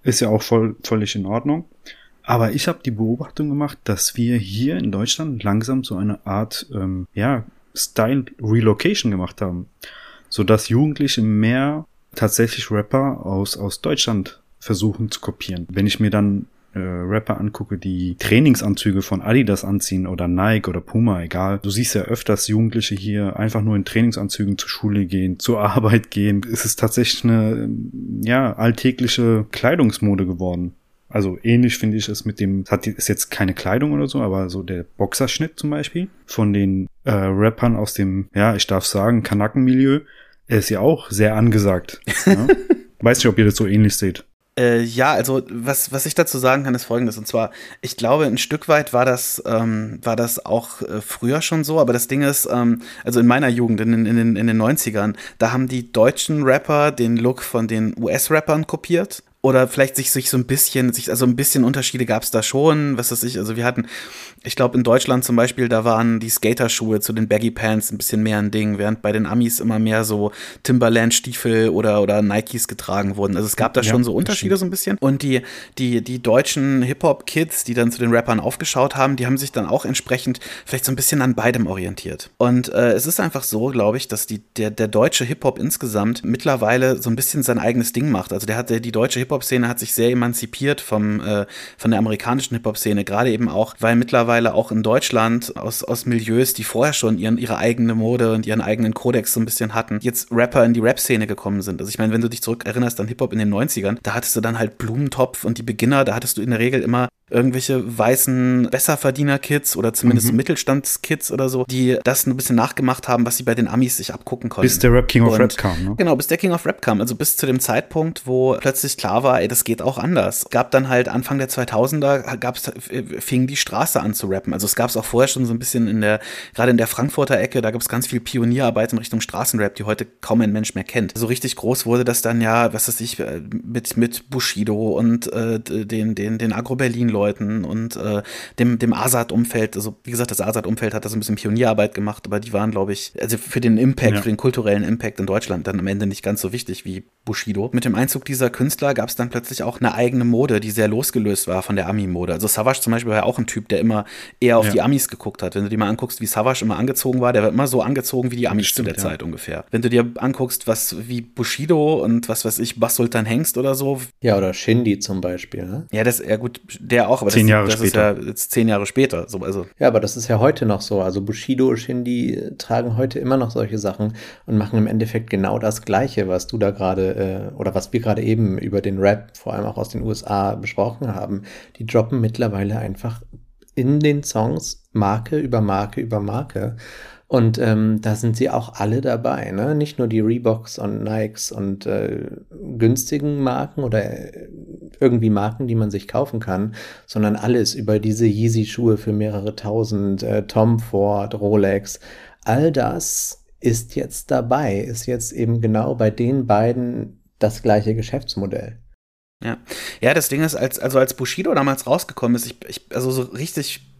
B: Ist ja auch voll, völlig in Ordnung. Aber ich habe die Beobachtung gemacht, dass wir hier in Deutschland langsam so eine Art, ähm, ja, Style Relocation gemacht haben. So dass Jugendliche mehr tatsächlich Rapper aus, aus Deutschland versuchen zu kopieren. Wenn ich mir dann äh, Rapper angucke, die Trainingsanzüge von Adidas anziehen oder Nike oder Puma, egal. Du siehst ja öfters Jugendliche hier einfach nur in Trainingsanzügen zur Schule gehen, zur Arbeit gehen. Es ist tatsächlich eine, ja, alltägliche Kleidungsmode geworden. Also ähnlich finde ich es mit dem, hat ist jetzt keine Kleidung oder so, aber so der Boxerschnitt zum Beispiel von den äh, Rappern aus dem, ja, ich darf sagen, Kanakenmilieu. Er ist ja auch sehr angesagt. Ja? Weiß nicht, ob ihr das so ähnlich seht.
D: Äh, ja, also was, was ich dazu sagen kann, ist folgendes. Und zwar, ich glaube, ein Stück weit war das, ähm, war das auch äh, früher schon so, aber das Ding ist, ähm, also in meiner Jugend, in, in, in, in den 90ern, da haben die deutschen Rapper den Look von den US-Rappern kopiert oder vielleicht sich, sich so ein bisschen, sich, also ein bisschen Unterschiede gab es da schon, was weiß ich, also wir hatten, ich glaube in Deutschland zum Beispiel, da waren die Skaterschuhe zu den Baggy Pants ein bisschen mehr ein Ding, während bei den Amis immer mehr so Timberland-Stiefel oder, oder Nikes getragen wurden. Also es gab da ja, schon so Unterschiede so ein bisschen. Und die, die, die deutschen Hip-Hop-Kids, die dann zu den Rappern aufgeschaut haben, die haben sich dann auch entsprechend vielleicht so ein bisschen an beidem orientiert. Und äh, es ist einfach so, glaube ich, dass die, der, der deutsche Hip-Hop insgesamt mittlerweile so ein bisschen sein eigenes Ding macht. Also der hat, die deutsche Hip Hip-Hop-Szene hat sich sehr emanzipiert vom, äh, von der amerikanischen Hip-Hop-Szene, gerade eben auch, weil mittlerweile auch in Deutschland aus, aus Milieus, die vorher schon ihren, ihre eigene Mode und ihren eigenen Kodex so ein bisschen hatten, jetzt Rapper in die Rap-Szene gekommen sind. Also ich meine, wenn du dich zurück erinnerst an Hip-Hop in den 90ern, da hattest du dann halt Blumentopf und die Beginner, da hattest du in der Regel immer irgendwelche weißen Besserverdiener-Kids oder zumindest
B: Mhm.
D: Mittelstandskids oder so, die das ein bisschen nachgemacht haben, was sie bei den Amis sich abgucken konnten.
B: Bis der Rap King of
D: Und-
B: Rap kam, ne?
D: Genau, bis der King of Rap kam. Also bis zu dem Zeitpunkt, wo plötzlich klar war, ey, das geht auch anders. Gab dann halt Anfang der 2000er, gab's, äh, fing die Straße an zu rappen. Also es gab es auch vorher schon so ein bisschen in der, gerade in der Frankfurter Ecke, da gab es ganz viel Pionierarbeit in Richtung Straßenrap, die heute kaum ein Mensch mehr kennt. So richtig groß wurde das dann ja, was weiß ich, äh, mit, mit Bushido und äh, den, den, den Agro-Berlin-Leuten und äh, dem, dem Asad-Umfeld. Also wie gesagt, das Asad-Umfeld hat da so ein bisschen Pionierarbeit gemacht, aber die waren, glaube ich, also für den Impact,
B: Ja.
D: für den kulturellen Impact in Deutschland dann am Ende nicht ganz so wichtig wie Bushido. Mit dem Einzug dieser Künstler gab es dann plötzlich auch eine eigene Mode, die sehr losgelöst war von der Ami-Mode. Also Savage zum Beispiel war ja auch ein Typ, der immer eher auf
B: Ja.
D: die Amis geguckt hat. Wenn du dir mal anguckst, wie Savage immer angezogen war, der war immer so angezogen wie die Amis
B: Stimmt,
D: zu der
B: ja.
D: Zeit ungefähr. Wenn du dir anguckst, was wie Bushido und was weiß ich, Bas Sultan Hengst oder so,
C: Ja, oder Shindy zum Beispiel. Ne?
D: ja, das, ja gut, der auch, aber
B: Zehn
D: das,
B: Jahre
D: das
B: später.
D: ist ja jetzt zehn Jahre später. So, also
C: Ja, aber das ist ja heute noch so. Also Bushido, Shindy äh, tragen heute immer noch solche Sachen und machen im Endeffekt genau das Gleiche, was du da gerade äh, oder was wir gerade eben über den Rap, vor allem auch aus den USA, besprochen haben. Die droppen mittlerweile einfach in den Songs Marke über Marke über Marke. Und ähm, da sind sie auch alle dabei, ne? Nicht nur die Reeboks und Nikes und äh, günstigen Marken oder äh, irgendwie Marken, die man sich kaufen kann, sondern alles über diese Yeezy-Schuhe für mehrere tausend, äh, Tom Ford, Rolex. All das ist jetzt dabei, ist jetzt eben genau bei den beiden das gleiche Geschäftsmodell.
D: Ja. ja, das Ding ist, als, also als Bushido damals rausgekommen ist, ich, ich also so richtig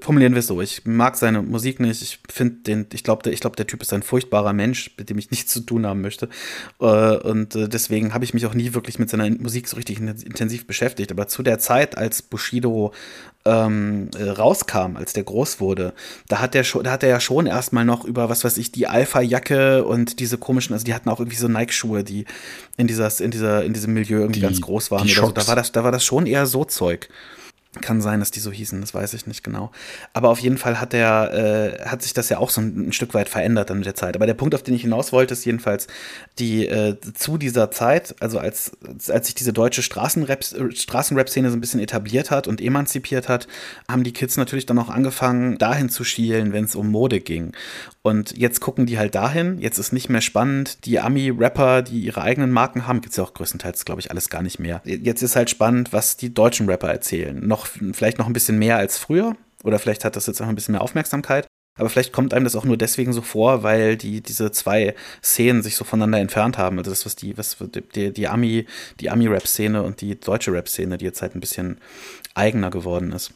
D: formulieren wir es so, ich mag seine Musik nicht, ich finde den, ich glaube, der, ich glaube, der Typ ist ein furchtbarer Mensch, mit dem ich nichts zu tun haben möchte. Äh, und äh, deswegen habe ich mich auch nie wirklich mit seiner Musik so richtig in- intensiv beschäftigt. Aber zu der Zeit, als Bushido ähm, äh, rauskam, als der groß wurde, da hat der schon, da hat er ja schon erstmal noch über, was weiß ich, die Alpha-Jacke und diese komischen, also die hatten auch irgendwie so Nike-Schuhe, die in dieser, in dieser, in diesem Milieu irgendwie
B: Die-
D: ganz groß waren. Oder so. Da war das, da war das schon eher so Zeug. Kann sein, dass die so hießen, das weiß ich nicht genau. Aber auf jeden Fall hat der, äh, hat sich das ja auch so ein, ein Stück weit verändert dann mit der Zeit. Aber der Punkt, auf den ich hinaus wollte, ist jedenfalls die äh, zu dieser Zeit, also als, als sich diese deutsche Straßenrap, Straßenrap-Szene so ein bisschen etabliert hat und emanzipiert hat, haben die Kids natürlich dann auch angefangen, dahin zu schielen, wenn es um Mode ging. Und jetzt gucken die halt dahin. Jetzt ist nicht mehr spannend. Die Ami-Rapper, die ihre eigenen Marken haben, gibt's ja auch größtenteils, glaube ich, alles gar nicht mehr. Jetzt ist halt spannend, was die deutschen Rapper erzählen. Noch, vielleicht noch ein bisschen mehr als früher. Oder vielleicht hat das jetzt auch ein bisschen mehr Aufmerksamkeit. Aber vielleicht kommt einem das auch nur deswegen so vor, weil die, diese zwei Szenen sich so voneinander entfernt haben. Also das, was die, was die, die Ami, die Ami-Rap-Szene und die deutsche Rap-Szene, die jetzt halt ein bisschen eigener geworden ist.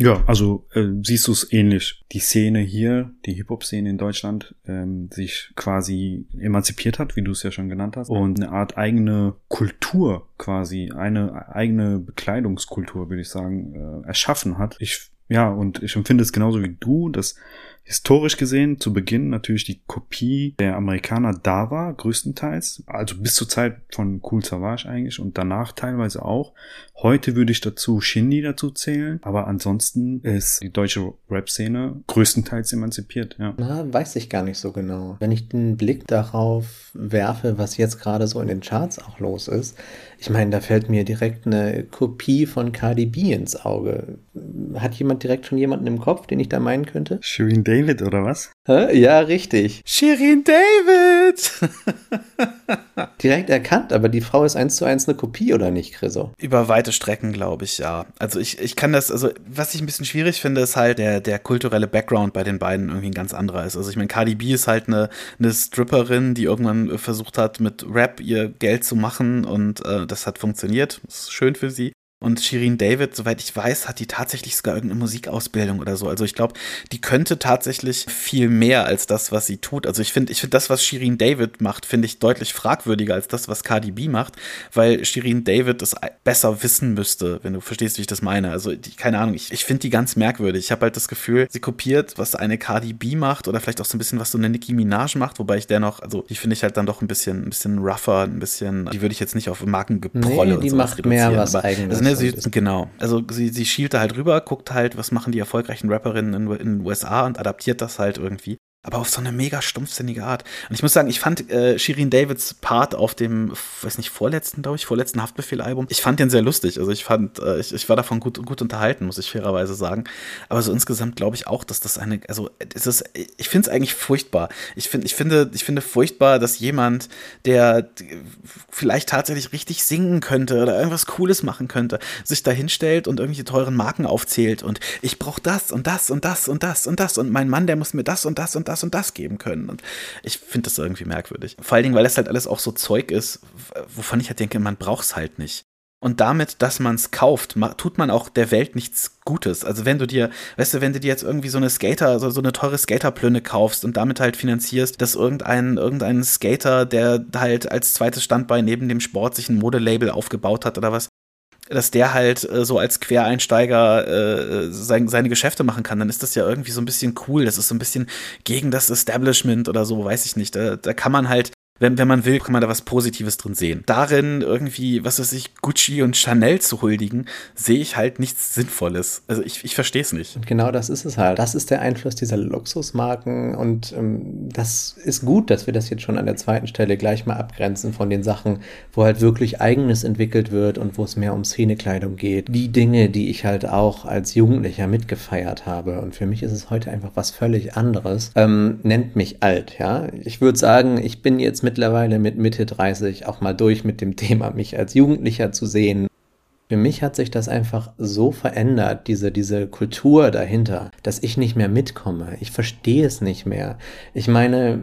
B: Ja, also äh, siehst du es ähnlich. Die Szene hier, die Hip-Hop-Szene in Deutschland, ähm, sich quasi emanzipiert hat, wie du es ja schon genannt hast, und eine Art eigene Kultur quasi, eine eigene Bekleidungskultur, würde ich sagen, äh, erschaffen hat. Ich, ja, und ich empfinde es genauso wie du, dass historisch gesehen zu Beginn natürlich die Kopie der Amerikaner da war, größtenteils. Also bis zur Zeit von Cool Savage eigentlich und danach teilweise auch. Heute würde ich dazu Shindy dazu zählen, aber ansonsten ist die deutsche Rap-Szene größtenteils emanzipiert, ja.
C: Na, weiß ich gar nicht so genau. Wenn ich den Blick darauf werfe, was jetzt gerade so in den Charts auch los ist, ich meine, da fällt mir direkt eine Kopie von Cardi B ins Auge. Hat jemand direkt schon jemanden im Kopf, den ich da meinen könnte?
B: Shirin David oder was?
C: Hä? Ja, richtig.
D: Shirin David!
C: Direkt erkannt, aber die Frau ist eins zu eins eine Kopie, oder nicht, Chriso?
D: Über weite Strecken, glaube ich, ja. Also ich, ich kann das, also was ich ein bisschen schwierig finde, ist halt der, der kulturelle Background bei den beiden irgendwie ein ganz anderer ist. Also ich meine, Cardi B ist halt eine, eine Stripperin, die irgendwann versucht hat, mit Rap ihr Geld zu machen und äh, das hat funktioniert. Das ist schön für sie. Und Shirin David, soweit ich weiß, hat die tatsächlich sogar irgendeine Musikausbildung oder so. Also ich glaube, die könnte tatsächlich viel mehr als das, was sie tut. Also ich finde, ich finde das, was Shirin David macht, finde ich deutlich fragwürdiger als das, was Cardi B macht, weil Shirin David es besser wissen müsste, wenn du verstehst, wie ich das meine. Also die, keine Ahnung, ich, ich finde die ganz merkwürdig. Ich habe halt das Gefühl, sie kopiert, was eine Cardi B macht oder vielleicht auch so ein bisschen, was so eine Nicki Minaj macht, wobei ich dennoch, also die finde ich halt dann doch ein bisschen, ein bisschen rougher, ein bisschen, die würde ich jetzt nicht auf Markengeprolle
C: Nee,
D: und
C: die
D: sowas
C: macht mehr was
D: aber,
C: Eigenes
D: Also, ne, sie,
C: ist-
D: genau. Also sie, sie schielte halt rüber, guckt halt, was machen die erfolgreichen Rapperinnen in, in den USA und adaptiert das halt irgendwie. Aber auf so eine mega stumpfsinnige Art. Und ich muss sagen, ich fand äh, Shirin Davids Part auf dem, weiß nicht, vorletzten, glaube ich, vorletzten Haftbefehl-Album, ich fand den sehr lustig. Also ich fand, äh, ich, ich war davon gut, gut unterhalten, muss ich fairerweise sagen. Aber so insgesamt glaube ich auch, dass das eine, also es ist, ich finde es eigentlich furchtbar. Ich, find, ich, finde, ich finde furchtbar, dass jemand, der vielleicht tatsächlich richtig singen könnte oder irgendwas Cooles machen könnte, sich da hinstellt und irgendwelche teuren Marken aufzählt und ich brauche das und das und das und das und das und mein Mann, der muss mir das und das und das und das geben können. Und ich finde das irgendwie merkwürdig. Vor allen Dingen, weil das halt alles auch so Zeug ist, wovon ich halt denke, man braucht es halt nicht. Und damit, dass man es kauft, tut man auch der Welt nichts Gutes. Also wenn du dir, weißt du, wenn du dir jetzt irgendwie so eine Skater, so, so eine teure Skaterplünne kaufst und damit halt finanzierst, dass irgendein, irgendein Skater, der halt als zweites Standbein neben dem Sport sich ein Modelabel aufgebaut hat oder was, dass der halt äh, so als Quereinsteiger äh, sein, seine Geschäfte machen kann, dann ist das ja irgendwie so ein bisschen cool. Das ist so ein bisschen gegen das Establishment oder so, weiß ich nicht. Da, da kann man halt wenn, wenn man will, kann man da was Positives drin sehen. Darin irgendwie, was weiß ich, Gucci und Chanel zu huldigen, sehe ich halt nichts Sinnvolles. Also ich, ich verstehe es nicht.
C: Und genau das ist es halt. Das ist der Einfluss dieser Luxusmarken und ähm, das ist gut, dass wir das jetzt schon an der zweiten Stelle gleich mal abgrenzen von den Sachen, wo halt wirklich eigenes entwickelt wird und wo es mehr um Szenekleidung geht. Die Dinge, die ich halt auch als Jugendlicher mitgefeiert habe. Und für mich ist es heute einfach was völlig anderes. Ähm, nennt mich alt, ja. Ich würde sagen, ich bin jetzt mit mittlerweile mit Mitte 30 auch mal durch mit dem Thema, mich als Jugendlicher zu sehen. Für mich hat sich das einfach so verändert, diese, diese Kultur dahinter, dass ich nicht mehr mitkomme. Ich verstehe es nicht mehr. Ich meine,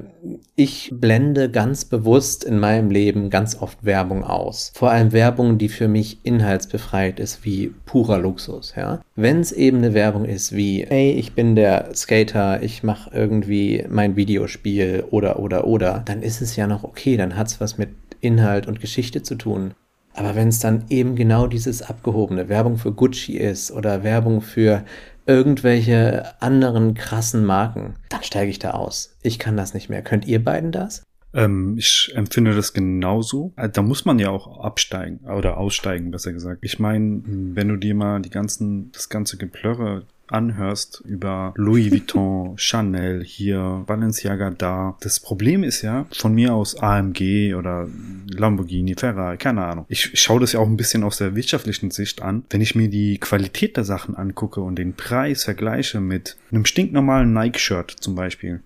C: ich blende ganz bewusst in meinem Leben ganz oft Werbung aus. Vor allem Werbung, die für mich inhaltsbefreit ist, wie purer Luxus, ja. Wenn es eben eine Werbung ist wie, hey, ich bin der Skater, ich mache irgendwie mein Videospiel oder, oder, oder, dann ist es ja noch okay, dann hat es was mit Inhalt und Geschichte zu tun. Aber wenn es dann eben genau dieses abgehobene Werbung für Gucci ist oder Werbung für irgendwelche anderen krassen Marken, dann steige ich da aus. Ich kann das nicht mehr. Könnt ihr beiden das?
B: Ähm, ich empfinde das genauso. Äh, da muss man ja auch absteigen oder aussteigen, besser gesagt. Ich meine, wenn du dir mal die ganzen, das ganze Geplörre anhörst über Louis Vuitton, Chanel hier, Balenciaga da. Das Problem ist ja, von mir aus AMG oder Lamborghini, Ferrari, keine Ahnung. Ich schaue das ja auch ein bisschen aus der wirtschaftlichen Sicht an. Wenn ich mir die Qualität der Sachen angucke und den Preis vergleiche mit einem stinknormalen Nike-Shirt zum Beispiel,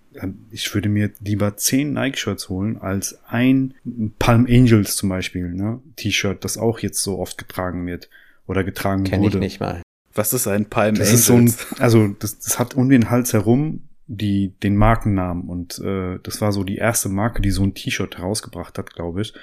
B: ich würde mir lieber zehn Nike-Shirts holen als ein Palm Angels zum Beispiel, ne? T-Shirt, das auch jetzt so oft getragen wird oder getragen
C: Kenn
B: wurde.
C: Kenn ich nicht mal.
D: Was ist ein Palm
B: das
D: Angels?
B: Ist so ein, also das, das hat um den Hals herum die den Markennamen und äh, das war so die erste Marke, die so ein T-Shirt herausgebracht hat, glaube ich,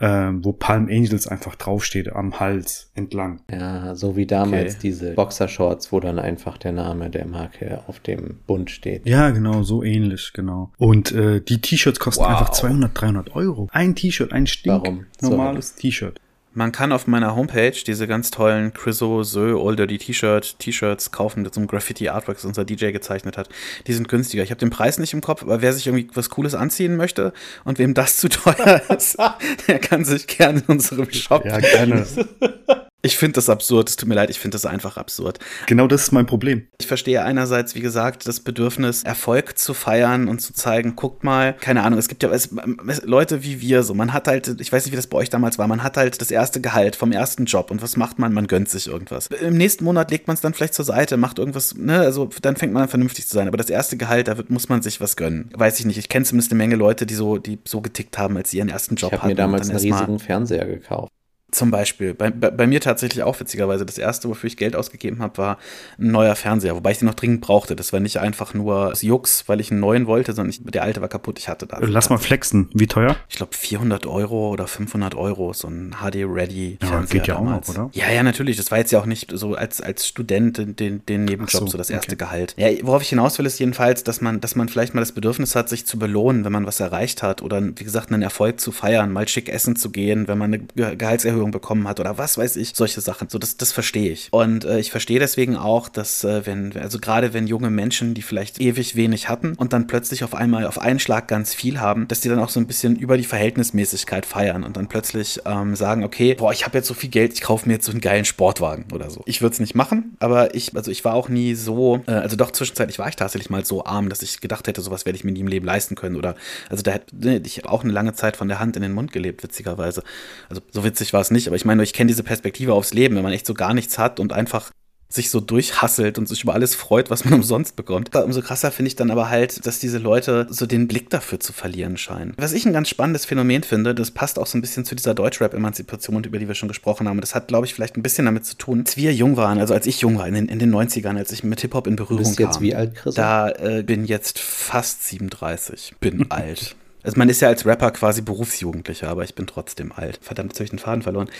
B: äh, wo Palm Angels einfach draufsteht am Hals entlang.
C: Ja, so wie damals okay. diese Boxershorts, wo dann einfach der Name der Marke auf dem Bund steht.
B: Ja, genau, so ähnlich, genau. Und äh, die T-Shirts kosten wow. einfach 200, 300 Euro. Ein T-Shirt, ein stink
C: Warum?
B: normales T-Shirt.
D: Man kann auf meiner Homepage diese ganz tollen Chriso Sö Old Dirty T-Shirt T-Shirts kaufen mit so einem Graffiti Artwork, das unser DJ gezeichnet hat. Die sind günstiger. Ich habe den Preis nicht im Kopf, aber wer sich irgendwie was Cooles anziehen möchte und wem das zu teuer ist, der kann sich gerne in unserem Shop.
B: Ja, gerne.
D: Ich finde das absurd, es tut mir leid, ich finde das einfach absurd.
B: Genau das ist mein Problem.
D: Ich verstehe einerseits, wie gesagt, das Bedürfnis, Erfolg zu feiern und zu zeigen, guckt mal, keine Ahnung, es gibt ja es, Leute wie wir so, man hat halt, ich weiß nicht, wie das bei euch damals war, man hat halt das erste Gehalt vom ersten Job und was macht man? Man gönnt sich irgendwas. Im nächsten Monat legt man es dann vielleicht zur Seite, macht irgendwas, ne, also dann fängt man an vernünftig zu sein, aber das erste Gehalt, da wird, muss man sich was gönnen. Weiß ich nicht, ich kenne zumindest eine Menge Leute, die so, die so getickt haben, als sie ihren ersten Job
C: ich
D: hatten.
C: Ich habe mir damals einen riesigen Fernseher gekauft.
D: Zum Beispiel. Bei, bei, bei, mir tatsächlich auch witzigerweise. Das erste, wofür ich Geld ausgegeben habe, war ein neuer Fernseher, wobei ich den noch dringend brauchte. Das war nicht einfach nur Jux, weil ich einen neuen wollte, sondern ich, der alte war kaputt. Ich hatte da.
B: Lass mal flexen. Wie teuer?
D: Ich glaube 400 Euro oder 500 Euro. So ein HD-Ready
B: ja, geht ja damals. auch noch, oder?
D: Ja, ja, natürlich. Das war jetzt ja auch nicht so als, als Student den, den Nebenjob, so, so, das erste okay. Gehalt. Ja, worauf ich hinaus will, ist jedenfalls, dass man, dass man vielleicht mal das Bedürfnis hat, sich zu belohnen, wenn man was erreicht hat oder, wie gesagt, einen Erfolg zu feiern, mal schick essen zu gehen, wenn man eine Gehaltserhöhung Gehaltserhöhung bekommen hat oder was weiß ich, solche Sachen. So, das, das verstehe ich. Und äh, ich verstehe deswegen auch, dass äh, wenn, also gerade wenn junge Menschen, die vielleicht ewig wenig hatten und dann plötzlich auf einmal auf einen Schlag ganz viel haben, dass die dann auch so ein bisschen über die Verhältnismäßigkeit feiern und dann plötzlich ähm, sagen, okay, boah, ich habe jetzt so viel Geld, ich kaufe mir jetzt so einen geilen Sportwagen oder so. Ich würde es nicht machen, aber ich, also ich war auch nie so, äh, also doch zwischenzeitlich war ich tatsächlich mal so arm, dass ich gedacht hätte, sowas werde ich mir nie im Leben leisten können oder, also da hätte ne, ich auch eine lange Zeit von der Hand in den Mund gelebt, witzigerweise. Also so witzig war es nicht, aber ich meine, ich kenne diese Perspektive aufs Leben, wenn man echt so gar nichts hat und einfach sich so durchhasselt und sich über alles freut, was man umsonst bekommt. Umso krasser finde ich dann aber halt, dass diese Leute so den Blick dafür zu verlieren scheinen. Was ich ein ganz spannendes Phänomen finde, das passt auch so ein bisschen zu dieser Deutschrap-Emanzipation, über die wir schon gesprochen haben. Das hat, glaube ich, vielleicht ein bisschen damit zu tun, als wir jung waren, also als ich jung war, in den, in den 90ern, als ich mit Hip-Hop in Berührung
C: du bist
D: kam.
C: jetzt wie alt, Chris?
D: Da äh, bin jetzt fast 37. Bin alt. Also man ist ja als Rapper quasi Berufsjugendlicher, aber ich bin trotzdem alt. Verdammt, jetzt habe ich den Faden verloren.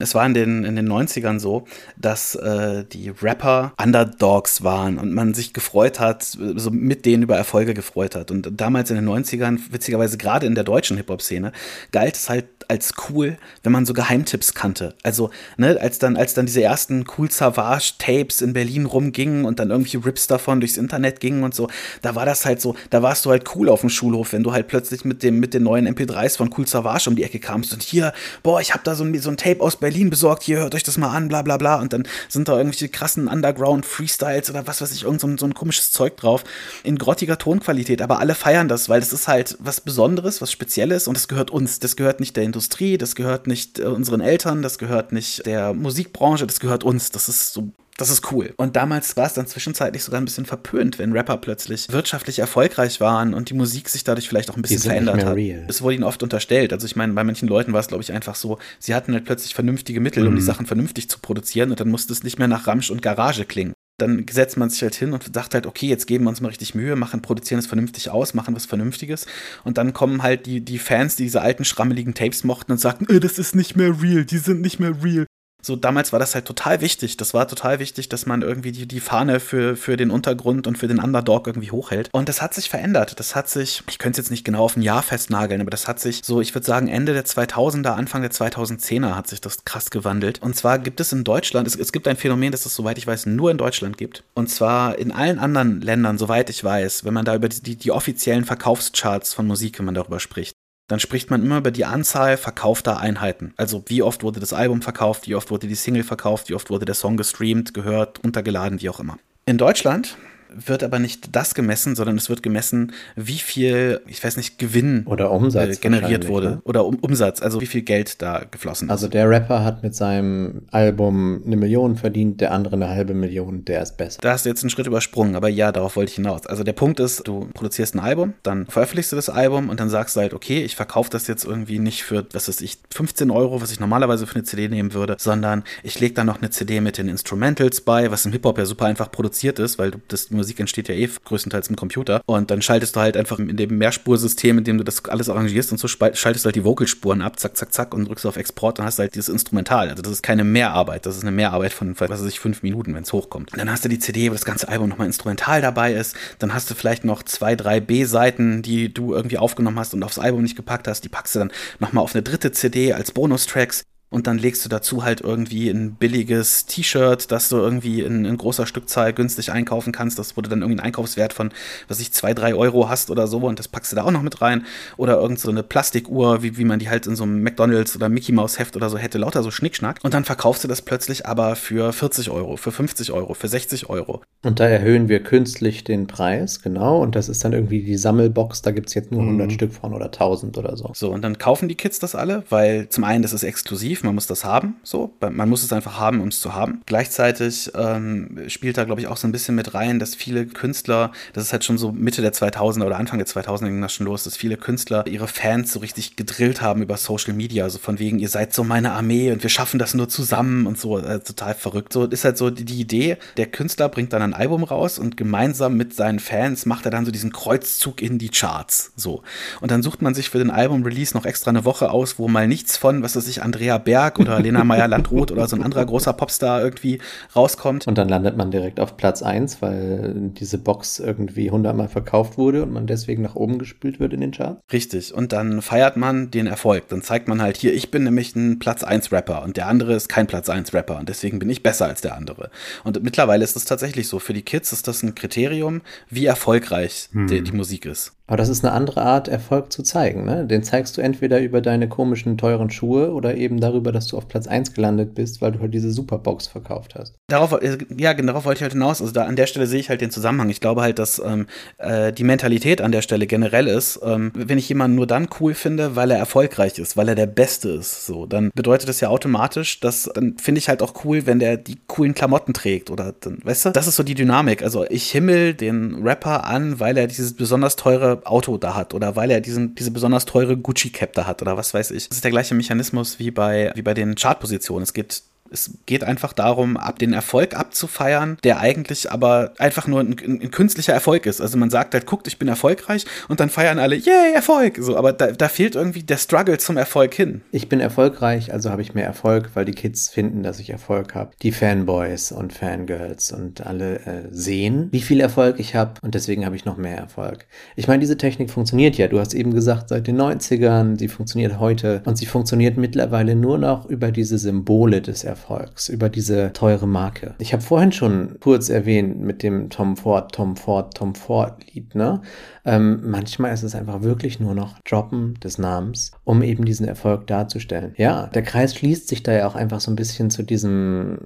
D: Es war in den, in den 90ern so, dass äh, die Rapper Underdogs waren und man sich gefreut hat, so mit denen über Erfolge gefreut hat. Und damals in den 90ern, witzigerweise gerade in der deutschen Hip-Hop-Szene, galt es halt als cool, wenn man so Geheimtipps kannte. Also, ne, als dann, als dann diese ersten Cool Savage-Tapes in Berlin rumgingen und dann irgendwie Rips davon durchs Internet gingen und so, da war das halt so, da warst du halt cool auf dem Schulhof, wenn du halt plötzlich mit dem, mit den neuen MP3s von Cool Savage um die Ecke kamst und hier, boah, ich hab da so ein, so ein Tape aus Berlin besorgt, hier, hört euch das mal an, bla bla bla. Und dann sind da irgendwelche krassen Underground-Freestyles oder was weiß ich, irgend so ein, so ein komisches Zeug drauf. In grottiger Tonqualität, aber alle feiern das, weil das ist halt was Besonderes, was Spezielles und das gehört uns. Das gehört nicht der Industrie, das gehört nicht äh, unseren Eltern, das gehört nicht der Musikbranche, das gehört uns. Das ist so das ist cool. Und damals war es dann zwischenzeitlich sogar ein bisschen verpönt, wenn Rapper plötzlich wirtschaftlich erfolgreich waren und die Musik sich dadurch vielleicht auch ein bisschen verändert hat. Real. Es wurde ihnen oft unterstellt. Also ich meine, bei manchen Leuten war es, glaube ich, einfach so, sie hatten halt plötzlich vernünftige Mittel, mhm. um die Sachen vernünftig zu produzieren und dann musste es nicht mehr nach Ramsch und Garage klingen dann setzt man sich halt hin und sagt halt, okay, jetzt geben wir uns mal richtig Mühe, machen, produzieren es vernünftig aus, machen was Vernünftiges. Und dann kommen halt die, die Fans, die diese alten, schrammeligen Tapes mochten und sagten, äh, das ist nicht mehr real, die sind nicht mehr real. So, damals war das halt total wichtig. Das war total wichtig, dass man irgendwie die, die Fahne für, für den Untergrund und für den Underdog irgendwie hochhält. Und das hat sich verändert. Das hat sich, ich könnte es jetzt nicht genau auf ein Jahr festnageln, aber das hat sich so, ich würde sagen, Ende der 2000er, Anfang der 2010er hat sich das krass gewandelt. Und zwar gibt es in Deutschland, es, es gibt ein Phänomen, das es, soweit ich weiß, nur in Deutschland gibt. Und zwar in allen anderen Ländern, soweit ich weiß, wenn man da über die, die offiziellen Verkaufscharts von Musik, wenn man darüber spricht, dann spricht man immer über die Anzahl verkaufter Einheiten. Also wie oft wurde das Album verkauft, wie oft wurde die Single verkauft, wie oft wurde der Song gestreamt, gehört, untergeladen, wie auch immer. In Deutschland wird aber nicht das gemessen, sondern es wird gemessen, wie viel, ich weiß nicht, Gewinn
C: oder Umsatz
D: äh, generiert wurde. Ne? Oder um, Umsatz, also wie viel Geld da geflossen
C: also ist. Also der Rapper hat mit seinem Album eine Million verdient, der andere eine halbe Million, der ist besser.
D: Da hast du jetzt einen Schritt übersprungen, aber ja, darauf wollte ich hinaus. Also der Punkt ist, du produzierst ein Album, dann veröffentlichst du das Album und dann sagst du halt, okay, ich verkaufe das jetzt irgendwie nicht für, was weiß ich, 15 Euro, was ich normalerweise für eine CD nehmen würde, sondern ich lege da noch eine CD mit den Instrumentals bei, was im Hip-Hop ja super einfach produziert ist, weil du das Musik entsteht ja eh größtenteils im Computer. Und dann schaltest du halt einfach in dem Mehrspursystem, in dem du das alles arrangierst und so schaltest du halt die Vocalspuren ab, zack, zack, zack, und drückst auf Export und hast halt dieses Instrumental. Also das ist keine Mehrarbeit, das ist eine Mehrarbeit von, was weiß ich, fünf Minuten, wenn es hochkommt. Und dann hast du die CD, wo das ganze Album nochmal instrumental dabei ist. Dann hast du vielleicht noch zwei, drei B-Seiten, die du irgendwie aufgenommen hast und aufs Album nicht gepackt hast. Die packst du dann nochmal auf eine dritte CD als Bonustracks und dann legst du dazu halt irgendwie ein billiges T-Shirt, das du irgendwie in, in, großer Stückzahl günstig einkaufen kannst. Das wurde dann irgendwie ein Einkaufswert von, was ich, zwei, drei Euro hast oder so und das packst du da auch noch mit rein. Oder irgend so eine Plastikuhr, wie, wie man die halt in so einem McDonalds oder Mickey Mouse Heft oder so hätte, lauter so Schnickschnack. Und dann verkaufst du das plötzlich aber für 40 Euro, für 50 Euro, für 60 Euro.
C: Und da erhöhen wir künstlich den Preis, genau. Und das ist dann irgendwie die Sammelbox, da gibt es jetzt nur 100 mhm. Stück von oder 1000 oder so.
D: So, und dann kaufen die Kids das alle, weil zum einen das ist exklusiv man muss das haben, so, man muss es einfach haben, um es zu haben. Gleichzeitig ähm, spielt da, glaube ich, auch so ein bisschen mit rein, dass viele Künstler, das ist halt schon so Mitte der 2000er oder Anfang der 2000er ging das schon los, dass viele Künstler ihre Fans so richtig gedrillt haben über Social Media, also von wegen, ihr seid so meine Armee und wir schaffen das nur zusammen und so, äh, total verrückt. So ist halt so die, die Idee, der Künstler bringt dann ein Album raus und gemeinsam mit seinen Fans macht er dann so diesen Kreuzzug in die Charts, so. Und dann sucht man sich für den Album-Release noch extra eine Woche aus, wo mal nichts von, was weiß ich, Andrea Berg oder Lena Meyer-Landrut oder so ein anderer großer Popstar irgendwie rauskommt.
C: Und dann landet man direkt auf Platz 1, weil diese Box irgendwie hundertmal verkauft wurde und man deswegen nach oben gespült wird in den Charts.
D: Richtig. Und dann feiert man den Erfolg. Dann zeigt man halt hier, ich bin nämlich ein Platz 1 Rapper und der andere ist kein Platz 1 Rapper und deswegen bin ich besser als der andere. Und mittlerweile ist es tatsächlich so. Für die Kids ist das ein Kriterium, wie erfolgreich hm. die, die Musik ist.
C: Aber das ist eine andere Art, Erfolg zu zeigen. Ne? Den zeigst du entweder über deine komischen, teuren Schuhe oder eben darüber, dass du auf Platz 1 gelandet bist, weil du halt diese Superbox verkauft hast.
D: Darauf, äh, ja, darauf wollte ich halt hinaus. Also da an der Stelle sehe ich halt den Zusammenhang. Ich glaube halt, dass ähm, äh, die Mentalität an der Stelle generell ist, ähm, wenn ich jemanden nur dann cool finde, weil er erfolgreich ist, weil er der Beste ist, so, dann bedeutet das ja automatisch, dass dann finde ich halt auch cool, wenn der die coolen Klamotten trägt oder dann, weißt du, das ist so die Dynamik. Also ich himmel den Rapper an, weil er dieses besonders teure Auto da hat oder weil er diesen, diese besonders teure Gucci-Cap da hat oder was weiß ich. Das ist der gleiche Mechanismus wie bei, wie bei den Chartpositionen. Es gibt es geht einfach darum, ab den Erfolg abzufeiern, der eigentlich aber einfach nur ein, ein, ein, künstlicher Erfolg ist. Also man sagt halt, guckt, ich bin erfolgreich und dann feiern alle, yay, Erfolg. So, aber da, da fehlt irgendwie der Struggle zum Erfolg hin.
C: Ich bin erfolgreich, also habe ich mehr Erfolg, weil die Kids finden, dass ich Erfolg habe. Die Fanboys und Fangirls und alle äh, sehen, wie viel Erfolg ich habe und deswegen habe ich noch mehr Erfolg. Ich meine, diese Technik funktioniert ja. Du hast eben gesagt, seit den 90ern, sie funktioniert heute und sie funktioniert mittlerweile nur noch über diese Symbole des Erfolgs. Erfolgs, über diese teure Marke. Ich habe vorhin schon kurz erwähnt mit dem Tom Ford, Tom Ford, Tom Ford Lied, ne? Ähm, manchmal ist es einfach wirklich nur noch Droppen des Namens, um eben diesen Erfolg darzustellen. Ja, der Kreis schließt sich da ja auch einfach so ein bisschen zu diesem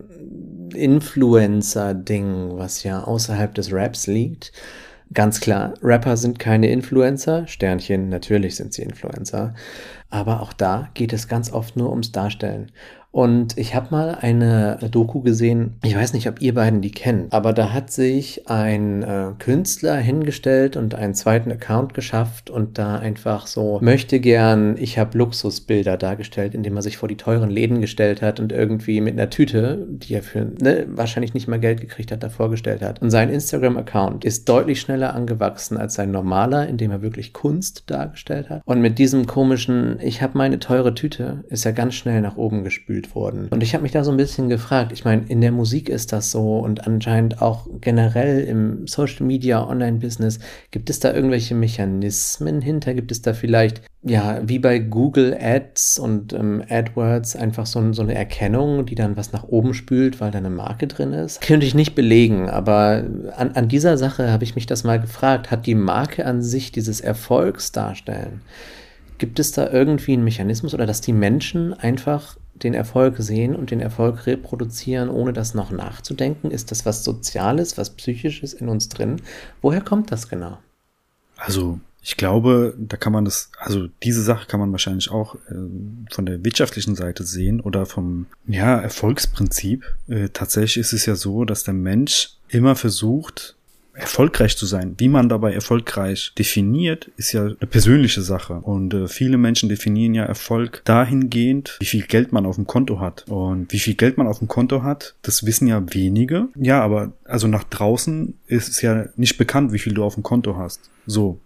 C: Influencer-Ding, was ja außerhalb des Raps liegt. Ganz klar, Rapper sind keine Influencer. Sternchen, natürlich sind sie Influencer. Aber auch da geht es ganz oft nur ums Darstellen. Und ich habe mal eine Doku gesehen, ich weiß nicht, ob ihr beiden die kennt, aber da hat sich ein äh, Künstler hingestellt und einen zweiten Account geschafft und da einfach so möchte gern, ich habe Luxusbilder dargestellt, indem er sich vor die teuren Läden gestellt hat und irgendwie mit einer Tüte, die er für ne, wahrscheinlich nicht mal Geld gekriegt hat, da vorgestellt hat. Und sein Instagram-Account ist deutlich schneller angewachsen als sein normaler, indem er wirklich Kunst dargestellt hat. Und mit diesem komischen, ich habe meine teure Tüte, ist er ganz schnell nach oben gespült wurden. Und ich habe mich da so ein bisschen gefragt, ich meine, in der Musik ist das so und anscheinend auch generell im Social Media, Online-Business, gibt es da irgendwelche Mechanismen hinter? Gibt es da vielleicht, ja, wie bei Google Ads und ähm, AdWords einfach so, so eine Erkennung, die dann was nach oben spült, weil da eine Marke drin ist? Könnte ich nicht belegen, aber an, an dieser Sache habe ich mich das mal gefragt. Hat die Marke an sich dieses Erfolgs darstellen? Gibt es da irgendwie einen Mechanismus oder dass die Menschen einfach den Erfolg sehen und den Erfolg reproduzieren, ohne das noch nachzudenken? Ist das was Soziales, was Psychisches in uns drin? Woher kommt das genau?
B: Also ich glaube, da kann man das, also diese Sache kann man wahrscheinlich auch äh, von der wirtschaftlichen Seite sehen oder vom ja, Erfolgsprinzip. Äh, tatsächlich ist es ja so, dass der Mensch immer versucht, erfolgreich zu sein. Wie man dabei erfolgreich definiert, ist ja eine persönliche Sache. Und äh, viele Menschen definieren ja Erfolg dahingehend, wie viel Geld man auf dem Konto hat. Und wie viel Geld man auf dem Konto hat, das wissen ja wenige. Ja, aber also nach draußen ist es ja nicht bekannt, wie viel du auf dem Konto hast. So,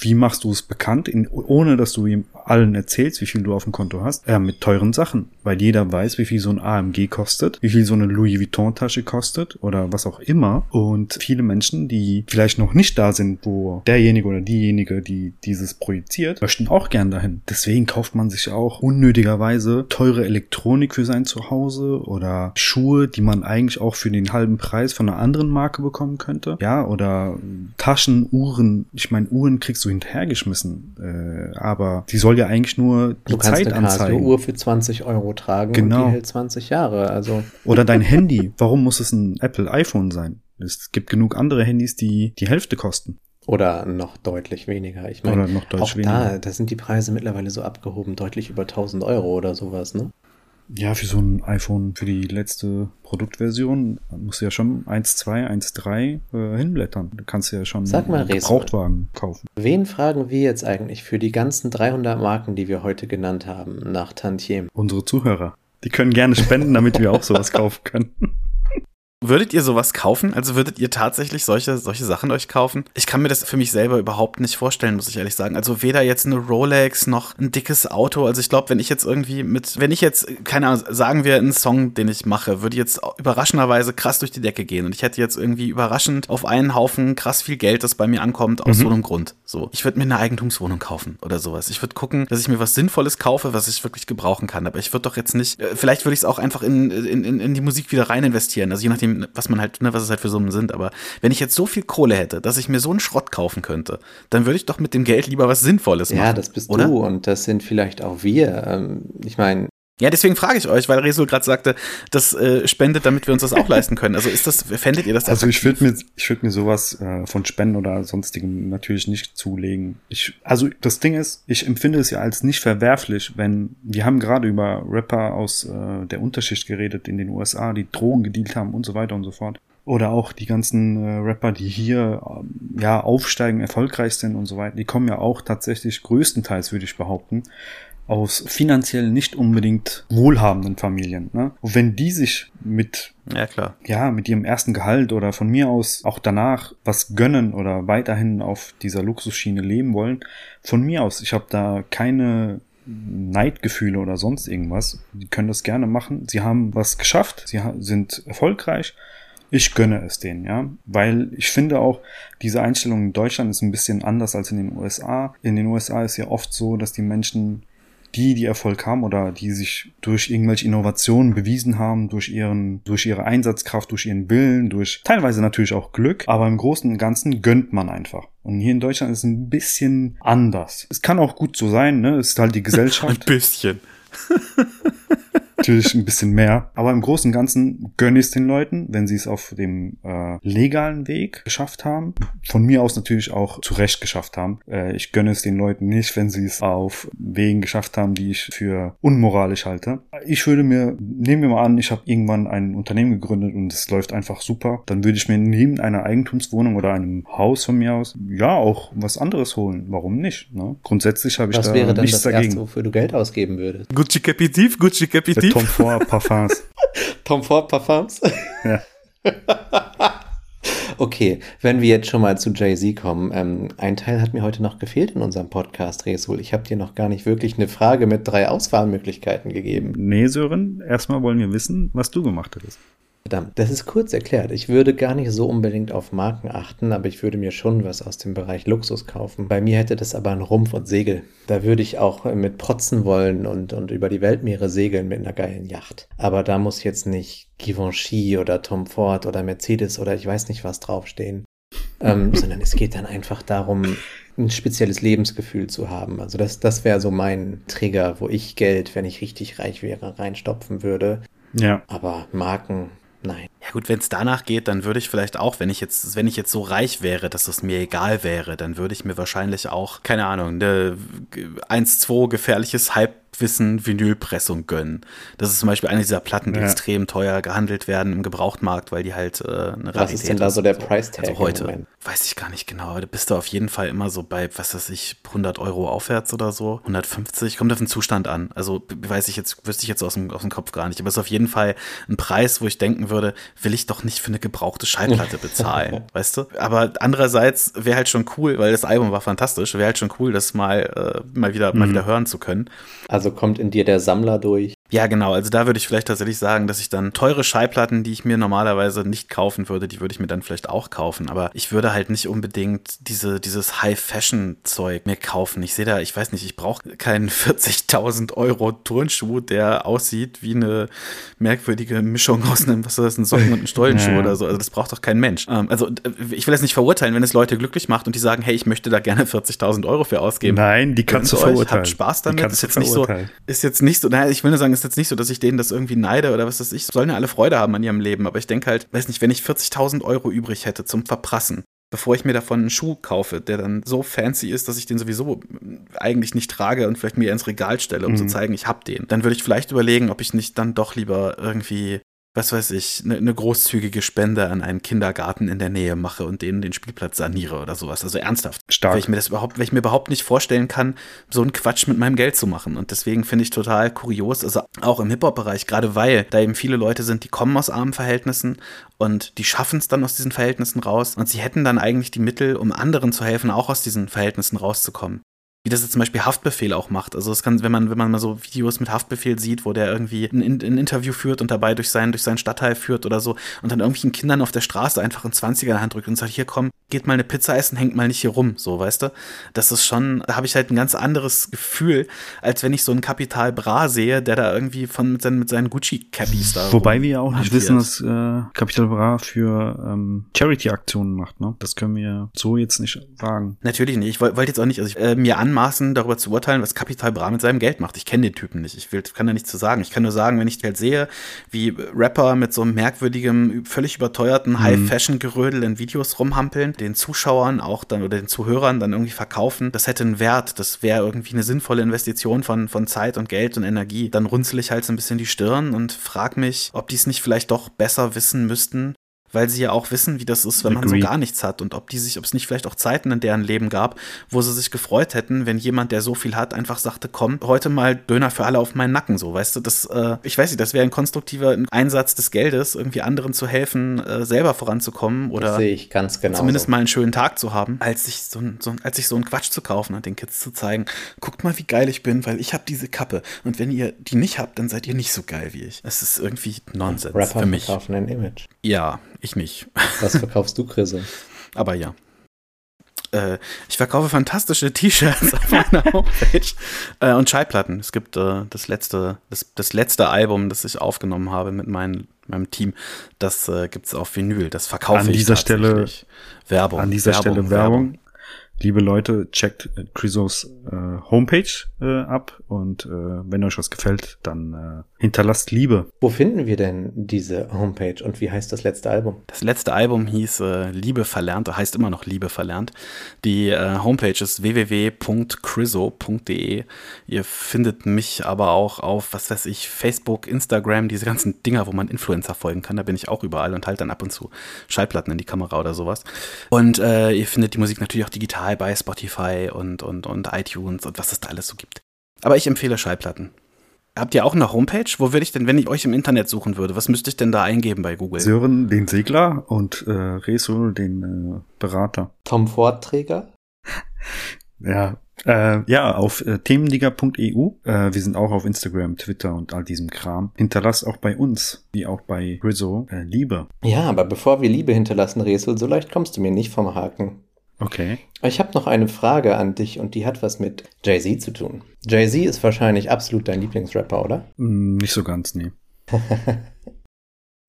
B: wie machst du es bekannt, in, ohne dass du ihm allen erzählst, wie viel du auf dem Konto hast? Ja, mit teuren Sachen, weil jeder weiß, wie viel so ein AMG kostet, wie viel so eine Louis Vuitton Tasche kostet oder was auch immer. Und viele Menschen, die vielleicht noch nicht da sind, wo derjenige oder diejenige, die dieses projiziert, möchten auch gern dahin. Deswegen kauft man sich auch unnötigerweise teure Elektronik für sein Zuhause oder Schuhe, die man eigentlich auch für den halben Preis von einer anderen Marke bekommen könnte. Ja, oder Taschen, Uhren. Ich meine, Uhren kriegst du hinterhergeschmissen. Äh, aber die soll ja eigentlich nur die
C: du
B: Zeit
C: eine
B: anzeigen.
C: Uhr für 20 Euro tragen
B: genau.
C: und die hält 20 Jahre. Also
B: Oder dein Handy. Warum muss es ein Apple iPhone sein? Es gibt genug andere Handys, die die Hälfte kosten.
C: Oder noch deutlich weniger. Ich meine,
B: noch
C: auch weniger. da, da sind die Preise mittlerweile so abgehoben, deutlich über 1000 Euro oder sowas, ne?
B: Ja, für so ein iPhone, für die letzte Produktversion, musst du ja schon 1.2, 1.3 äh, hinblättern. Du kannst ja schon
C: Sag mal,
B: einen Gebrauchtwagen kaufen.
C: Wen fragen wir jetzt eigentlich für die ganzen 300 Marken, die wir heute genannt haben, nach Tantiem?
B: Unsere Zuhörer. Die können gerne spenden, damit wir auch sowas kaufen können.
D: Würdet ihr sowas kaufen? Also würdet ihr tatsächlich solche, solche Sachen euch kaufen? Ich kann mir das für mich selber überhaupt nicht vorstellen, muss ich ehrlich sagen. Also weder jetzt eine Rolex noch ein dickes Auto. Also ich glaube, wenn ich jetzt irgendwie mit, wenn ich jetzt, keine Ahnung, sagen wir einen Song, den ich mache, würde jetzt überraschenderweise krass durch die Decke gehen. Und ich hätte jetzt irgendwie überraschend auf einen Haufen krass viel Geld, das bei mir ankommt, aus
B: Mhm.
D: so einem Grund. So. Ich würde mir eine Eigentumswohnung kaufen oder sowas. Ich würde gucken, dass ich mir was Sinnvolles kaufe, was ich wirklich gebrauchen kann. Aber ich würde doch jetzt nicht, äh, vielleicht würde ich es auch einfach in, in, in, in die Musik wieder rein investieren. Also je nachdem, was man halt, ne, was es halt für Summen sind. Aber wenn ich jetzt so viel Kohle hätte, dass ich mir so einen Schrott kaufen könnte, dann würde ich doch mit dem Geld lieber was Sinnvolles machen.
C: Ja, das bist
D: oder?
C: du und das sind vielleicht auch wir. Ähm, Ich meine,
D: Ja, deswegen frage ich euch, weil Resul gerade sagte, das äh, spendet, damit wir uns das auch leisten können. Also ist das, fändet ihr das
B: Also ich würde mir, ich würde mir sowas äh, von Spenden oder sonstigem natürlich nicht zulegen. Ich, also das Ding ist, ich empfinde es ja als nicht verwerflich, wenn wir haben gerade über Rapper aus äh, der Unterschicht geredet in den USA, die Drogen gedealt haben und so weiter und so fort. Oder auch die ganzen äh, Rapper, die hier ähm, ja aufsteigen, erfolgreich sind und so weiter. Die kommen ja auch tatsächlich größtenteils, würde ich behaupten, aus finanziell nicht unbedingt wohlhabenden Familien. Ne? Und wenn die sich mit
D: Ja, klar.
B: ja, mit ihrem ersten Gehalt oder von mir aus auch danach was gönnen oder weiterhin auf dieser Luxusschiene leben wollen, von mir aus, ich habe da keine Neidgefühle oder sonst irgendwas. Die können das gerne machen. Sie haben was geschafft, sie sind erfolgreich. Ich gönne es denen, ja, weil ich finde auch, diese Einstellung in Deutschland ist ein bisschen anders als in den USA. In den USA ist ja oft so, dass die Menschen die, die Erfolg haben oder die sich durch irgendwelche Innovationen bewiesen haben, durch ihren, durch ihre Einsatzkraft, durch ihren Willen, durch teilweise natürlich auch Glück, aber im Großen und Ganzen gönnt man einfach. Und hier in Deutschland ist es ein bisschen anders. Es kann auch gut so sein, ne? Es ist halt die
D: Ein
B: Gesellschaft
D: bisschen.
B: natürlich ein bisschen mehr. Aber im Großen und Ganzen gönne ich es den Leuten, wenn sie es auf dem äh, legalen Weg geschafft haben. Von mir aus natürlich auch zurecht geschafft haben. Äh, ich gönne es den Leuten nicht, wenn sie es auf Wegen geschafft haben, die ich für unmoralisch halte. Ich würde mir, nehmen wir mal an, ich habe irgendwann ein Unternehmen gegründet und es läuft einfach super. Dann würde ich mir neben einer Eigentumswohnung oder einem Haus von mir aus, ja, auch was anderes holen. Warum nicht? Ne? Grundsätzlich habe ich
C: was
B: da
C: wäre dann
B: nichts
C: das
B: dagegen.
C: Erste, wofür du Geld ausgeben würdest?
D: Gucci Capitiv, Gucci
B: Der
D: Capitiv.
B: Tom Ford Parfums.
C: Tom Ford Parfums?
B: Ja.
C: Okay, wenn wir jetzt schon mal zu Jay-Z kommen, ähm, ein Teil hat mir heute noch gefehlt in unserem Podcast, Resul. Ich habe dir noch gar nicht wirklich eine Frage mit drei Auswahlmöglichkeiten gegeben.
B: Nee, Sören, erstmal wollen wir wissen, was du gemacht hättest.
C: Verdammt, das ist kurz erklärt. Ich würde gar nicht so unbedingt auf Marken achten, aber ich würde mir schon was aus dem Bereich Luxus kaufen. Bei mir hätte das aber einen Rumpf und Segel. Da würde ich auch äh, mit protzen wollen und, und über die Weltmeere segeln mit einer geilen Yacht. Aber da muss jetzt nicht Givenchy oder Tom Ford oder Mercedes oder ich weiß nicht was draufstehen. ähm, sondern es geht dann einfach darum, ein spezielles Lebensgefühl zu haben. Also das, das wäre so mein Trigger, wo ich Geld, wenn ich richtig reich wäre, reinstopfen würde.
B: Ja.
C: Aber Marken, nein.
D: Ja gut, wenn es danach geht, dann würde ich vielleicht auch, wenn ich jetzt, wenn ich jetzt so reich wäre, dass es mir egal wäre, dann würde ich mir wahrscheinlich auch, keine Ahnung, eine 1-2 gefährliches Halbwissen Vinylpressung gönnen. Das ist zum Beispiel eine dieser Platten, die
B: Ja.
D: extrem teuer gehandelt werden im Gebrauchtmarkt, weil die halt äh, eine Rarität
C: Was ist denn da so der
D: So.
C: Price Tag
D: Also heute, weiß ich gar nicht genau, aber da bist du auf jeden Fall immer so bei, was weiß ich, 100 Euro aufwärts oder so, 150, kommt auf den Zustand an. Also weiß ich jetzt, wüsste ich jetzt aus dem, aus dem Kopf gar nicht, aber es ist auf jeden Fall ein Preis, wo ich denken würde, will ich doch nicht für eine gebrauchte Schallplatte bezahlen, weißt du? Aber andererseits wäre halt schon cool, weil das Album war fantastisch, wäre halt schon cool, das mal, äh, mal wieder, mal wieder hören zu können.
C: Also kommt in dir der Sammler durch.
D: Ja, genau. Also da würde ich vielleicht tatsächlich sagen, dass ich dann teure Schallplatten, die ich mir normalerweise nicht kaufen würde, die würde ich mir dann vielleicht auch kaufen. Aber ich würde halt nicht unbedingt diese, dieses High-Fashion-Zeug mir kaufen. Ich sehe da, ich weiß nicht, ich brauche keinen 40.000 Euro Turnschuh, der aussieht wie eine merkwürdige Mischung aus einem, was ist das, ein Socken und ein Stollenschuh
B: Ja.
D: oder so. Also das braucht doch kein Mensch. Ähm, also ich will das nicht verurteilen, wenn es Leute glücklich macht und die sagen, hey, ich möchte da gerne 40.000 Euro für ausgeben.
B: Nein, die kannst du
D: Gönnt euch,
B: verurteilen.
D: Habt Spaß damit. Ist
B: du
D: jetzt nicht so, ist jetzt nicht so, naja, ich will nur sagen, ist jetzt nicht so, dass ich denen das irgendwie neide oder was weiß ich. Sollen ja alle Freude haben an ihrem Leben. Aber ich denke halt, weiß nicht, wenn ich 40.000 Euro übrig hätte zum Verprassen, bevor ich mir davon einen Schuh kaufe, der dann so fancy ist, dass ich den sowieso eigentlich nicht trage und vielleicht mir ins Regal stelle, um zu
B: Mhm.
D: zeigen, ich hab den, dann würde ich vielleicht überlegen, ob ich nicht dann doch lieber irgendwie was weiß ich, eine ne großzügige Spende an einen Kindergarten in der Nähe mache und denen den Spielplatz saniere oder sowas. Also ernsthaft.
B: Stark.
D: Weil ich mir das überhaupt, weil ich mir überhaupt nicht vorstellen kann, so einen Quatsch mit meinem Geld zu machen. Und deswegen finde ich total kurios, also auch im Hip-Hop-Bereich, gerade weil da eben viele Leute sind, die kommen aus armen Verhältnissen und die schaffen es dann aus diesen Verhältnissen raus. Und sie hätten dann eigentlich die Mittel, um anderen zu helfen, auch aus diesen Verhältnissen rauszukommen wie das jetzt zum Beispiel Haftbefehl auch macht. Also es kann, wenn man, wenn man mal so Videos mit Haftbefehl sieht, wo der irgendwie ein, ein, Interview führt und dabei durch seinen, durch seinen Stadtteil führt oder so und dann irgendwelchen Kindern auf der Straße einfach ein 20er in der Hand drückt und sagt, hier komm, geht mal eine Pizza essen, hängt mal nicht hier rum, so, weißt du? Das ist schon, da habe ich halt ein ganz anderes Gefühl, als wenn ich so einen Kapital Bra sehe, der da irgendwie von mit seinen, mit seinen Gucci-Cappies da.
B: Wobei wir ja auch nicht wissen, dass äh, Capital Bra für ähm, Charity-Aktionen macht, ne? Das können wir so jetzt nicht sagen.
D: Natürlich nicht. Ich wollte wollt jetzt auch nicht also ich, äh, mir anmaßen, darüber zu urteilen, was Kapital Bra mit seinem Geld macht. Ich kenne den Typen nicht. Ich will, kann da nichts zu sagen. Ich kann nur sagen, wenn ich halt sehe, wie Rapper mit so einem merkwürdigen, völlig überteuerten High-Fashion-Gerödel in Videos rumhampeln, den Zuschauern auch dann oder den Zuhörern dann irgendwie verkaufen, das hätte einen Wert. Das wäre irgendwie eine sinnvolle Investition von, von Zeit und Geld und Energie. Dann runzel ich halt so ein bisschen die Stirn und frag mich, ob die es nicht vielleicht doch besser wissen müssten, weil sie ja auch wissen, wie das ist, wenn man so
B: Agreed.
D: gar nichts hat und ob die sich, ob es nicht vielleicht auch Zeiten in deren Leben gab, wo sie sich gefreut hätten, wenn jemand, der so viel hat, einfach sagte, komm, heute mal Döner für alle auf meinen Nacken, so, weißt du, das, äh, ich weiß nicht, das wäre ein konstruktiver Einsatz des Geldes, irgendwie anderen zu helfen, äh, selber voranzukommen
C: Das
D: oder
C: sehe ich ganz
D: zumindest mal einen schönen Tag zu haben, als sich so, ein- so, ein- als sich so einen Quatsch zu kaufen und den Kids zu zeigen, guckt mal, wie geil ich bin, weil ich habe diese Kappe und wenn ihr die nicht habt, dann seid ihr nicht so geil wie ich. Es ist irgendwie Nonsens
C: Rapper
D: für mich.
C: ein Image.
D: Ja, ich nicht.
C: Was verkaufst du, Chris?
D: Aber ja. Äh, ich verkaufe fantastische T-Shirts auf meiner Homepage äh, und Schallplatten. Es gibt äh, das letzte, das, das letzte Album, das ich aufgenommen habe mit mein, meinem Team. Das äh, gibt es auf Vinyl. Das verkaufe
B: An
D: ich
B: dieser Stelle-.
D: Werbung.
B: An dieser
D: Werbung,
B: Stelle Werbung. Liebe Leute, checkt äh, Chrysos äh, Homepage äh, ab und äh, wenn euch was gefällt, dann äh, hinterlasst Liebe.
C: Wo finden wir denn diese Homepage und wie heißt das letzte Album?
D: Das letzte Album hieß äh, Liebe verlernt, heißt immer noch Liebe verlernt. Die äh, Homepage ist www.chriso.de. Ihr findet mich aber auch auf, was weiß ich, Facebook, Instagram, diese ganzen Dinger, wo man Influencer folgen kann. Da bin ich auch überall und halt dann ab und zu Schallplatten in die Kamera oder sowas. Und äh, ihr findet die Musik natürlich auch digital bei Spotify und, und, und iTunes und was es da alles so gibt. Aber ich empfehle Schallplatten. Habt ihr auch eine Homepage? Wo würde ich denn, wenn ich euch im Internet suchen würde, was müsste ich denn da eingeben bei Google?
B: Sören, den Segler und äh, Resul, den äh, Berater.
C: Tom Ford Träger?
B: Ja, äh, ja, auf äh, themenliga.eu. Äh, wir sind auch auf Instagram, Twitter und all diesem Kram. Hinterlasst auch bei uns, wie auch bei Rizzo, äh, Liebe.
C: Ja, aber bevor wir Liebe hinterlassen, Resel, so leicht kommst du mir nicht vom Haken.
B: Okay.
C: Ich habe noch eine Frage an dich und die hat was mit Jay-Z zu tun. Jay-Z ist wahrscheinlich absolut dein Lieblingsrapper, oder?
B: Hm, nicht so ganz, nee.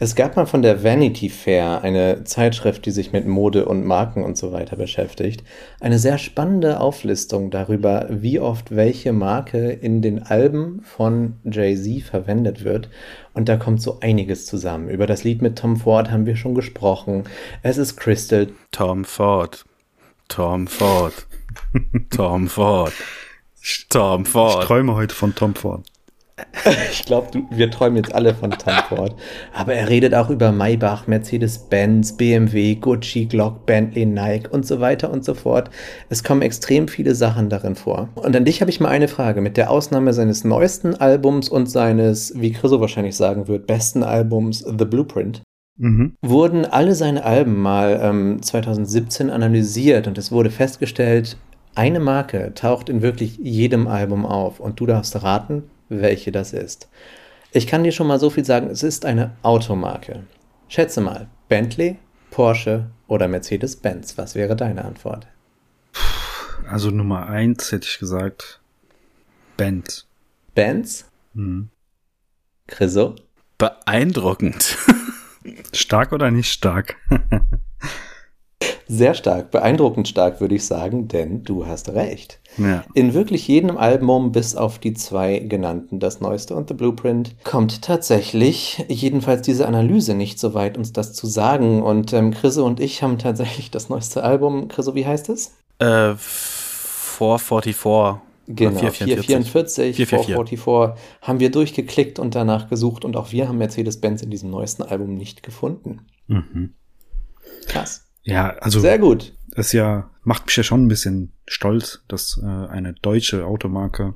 C: Es gab mal von der Vanity Fair, eine Zeitschrift, die sich mit Mode und Marken und so weiter beschäftigt, eine sehr spannende Auflistung darüber, wie oft welche Marke in den Alben von Jay-Z verwendet wird. Und da kommt so einiges zusammen. Über das Lied mit Tom Ford haben wir schon gesprochen. Es ist Crystal,
D: Tom Ford. Tom Ford. Tom Ford. Tom
B: Ich
D: Ford.
B: träume heute von Tom Ford.
C: Ich glaube, wir träumen jetzt alle von Tom Ford. Aber er redet auch über Maybach, Mercedes-Benz, BMW, Gucci, Glock, Bentley, Nike und so weiter und so fort. Es kommen extrem viele Sachen darin vor. Und an dich habe ich mal eine Frage. Mit der Ausnahme seines neuesten Albums und seines, wie Chriso wahrscheinlich sagen wird, besten Albums The Blueprint,
B: Mhm.
C: wurden alle seine Alben mal ähm, 2017 analysiert und es wurde festgestellt, eine Marke taucht in wirklich jedem Album auf und du darfst raten, welche das ist. Ich kann dir schon mal so viel sagen, es ist eine Automarke. Schätze mal, Bentley, Porsche oder Mercedes-Benz. Was wäre deine Antwort?
B: Also Nummer eins hätte ich gesagt, Benz.
C: Benz?
B: Mhm.
C: Chriso?
D: Beeindruckend.
B: Stark oder nicht stark?
C: Sehr stark, beeindruckend stark würde ich sagen, denn du hast recht.
B: ja.
C: In wirklich jedem Album, bis auf die zwei genannten, das neueste und The Blueprint, kommt tatsächlich jedenfalls diese Analyse nicht so weit, uns das zu sagen. Und ähm, Chriso und ich haben tatsächlich das neueste Album. Chriso, wie heißt es?
D: äh, 444.
C: Genau, 444,
D: 444.
C: 444 haben wir durchgeklickt und danach gesucht und auch wir haben Mercedes-Benz in diesem neuesten Album nicht gefunden.
B: Mhm.
C: Krass.
B: Ja, also
C: Sehr gut.
B: das ja macht mich ja schon ein bisschen stolz, dass äh, eine deutsche Automarke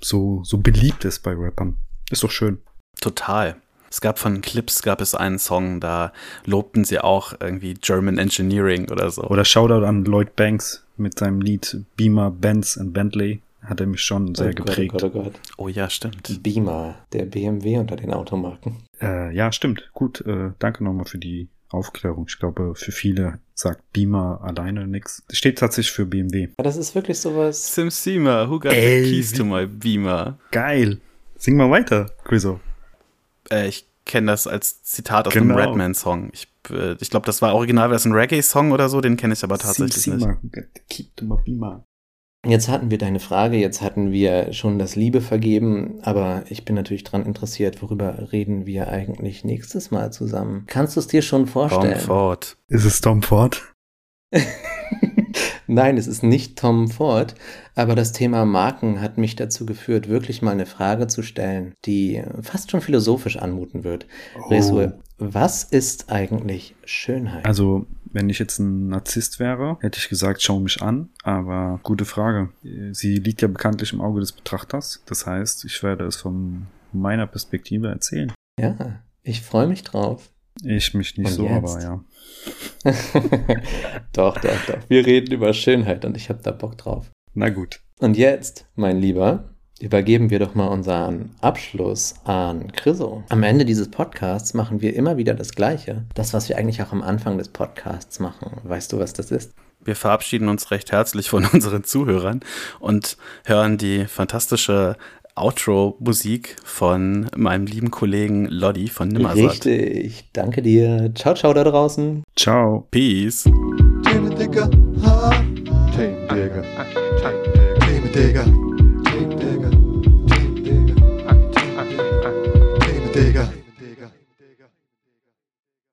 B: so so beliebt ist bei Rappern. Ist doch schön.
D: Total. Es gab von Clips gab es einen Song, da lobten sie auch irgendwie German Engineering oder so.
B: Oder Shoutout an Lloyd Banks mit seinem Lied Beamer, Benz and Bentley. Hat er mich schon sehr
C: oh Gott,
B: geprägt.
C: Oh Gott, oh Gott.
D: Oh ja, stimmt.
C: Beamer, der BMW unter den Automarken.
B: Äh, ja, stimmt. Gut, äh, danke nochmal für die Aufklärung. Ich glaube, für viele sagt Beamer alleine nix. Das steht tatsächlich für BMW.
C: Ja, das ist wirklich sowas.
D: Sim Sima, who got
B: Ey,
D: the keys to my Beamer?
B: Geil. Sing mal weiter, Chriso.
D: Äh, ich kenne das als Zitat aus einem
B: Genau.
D: Redman-Song. Ich, äh, ich glaube, das war original, wäre es ein Reggae-Song oder so, den kenne ich aber tatsächlich
B: Sing,
D: nicht.
C: Jetzt hatten wir deine Frage, jetzt hatten wir schon das Liebe vergeben, aber ich bin natürlich dran interessiert, worüber reden wir eigentlich nächstes Mal zusammen? Kannst du es dir schon vorstellen?
D: Ford.
B: Ist es Tom Ford?
C: Nein, es ist nicht Tom Ford, aber das Thema Marken hat mich dazu geführt, wirklich mal eine Frage zu stellen, die fast schon philosophisch anmuten wird. Resue, was ist eigentlich Schönheit?
B: Also, wenn ich jetzt ein Narzisst wäre, hätte ich gesagt, schau mich an. Aber gute Frage. Sie liegt ja bekanntlich im Auge des Betrachters. Das heißt, ich werde es von meiner Perspektive erzählen.
C: Ja, ich freue mich drauf.
B: Ich mich nicht
C: Und
B: so,
C: jetzt?
B: aber ja.
C: doch, doch, doch. Wir reden über Schönheit und ich habe da Bock drauf.
B: Na gut.
C: Und jetzt, mein Lieber, übergeben wir doch mal unseren Abschluss an Chriso. Am Ende dieses Podcasts machen wir immer wieder das Gleiche. Das, was wir eigentlich auch am Anfang des Podcasts machen. Weißt du, was das ist?
D: Wir verabschieden uns recht herzlich von unseren Zuhörern und hören die fantastische Outro-Musik von meinem lieben Kollegen Lodi von Nimmersatt.
C: Richtig, danke dir. Ciao, ciao da draußen.
B: Ciao.
D: Peace. Themendigger. Themendigger. Themendigger.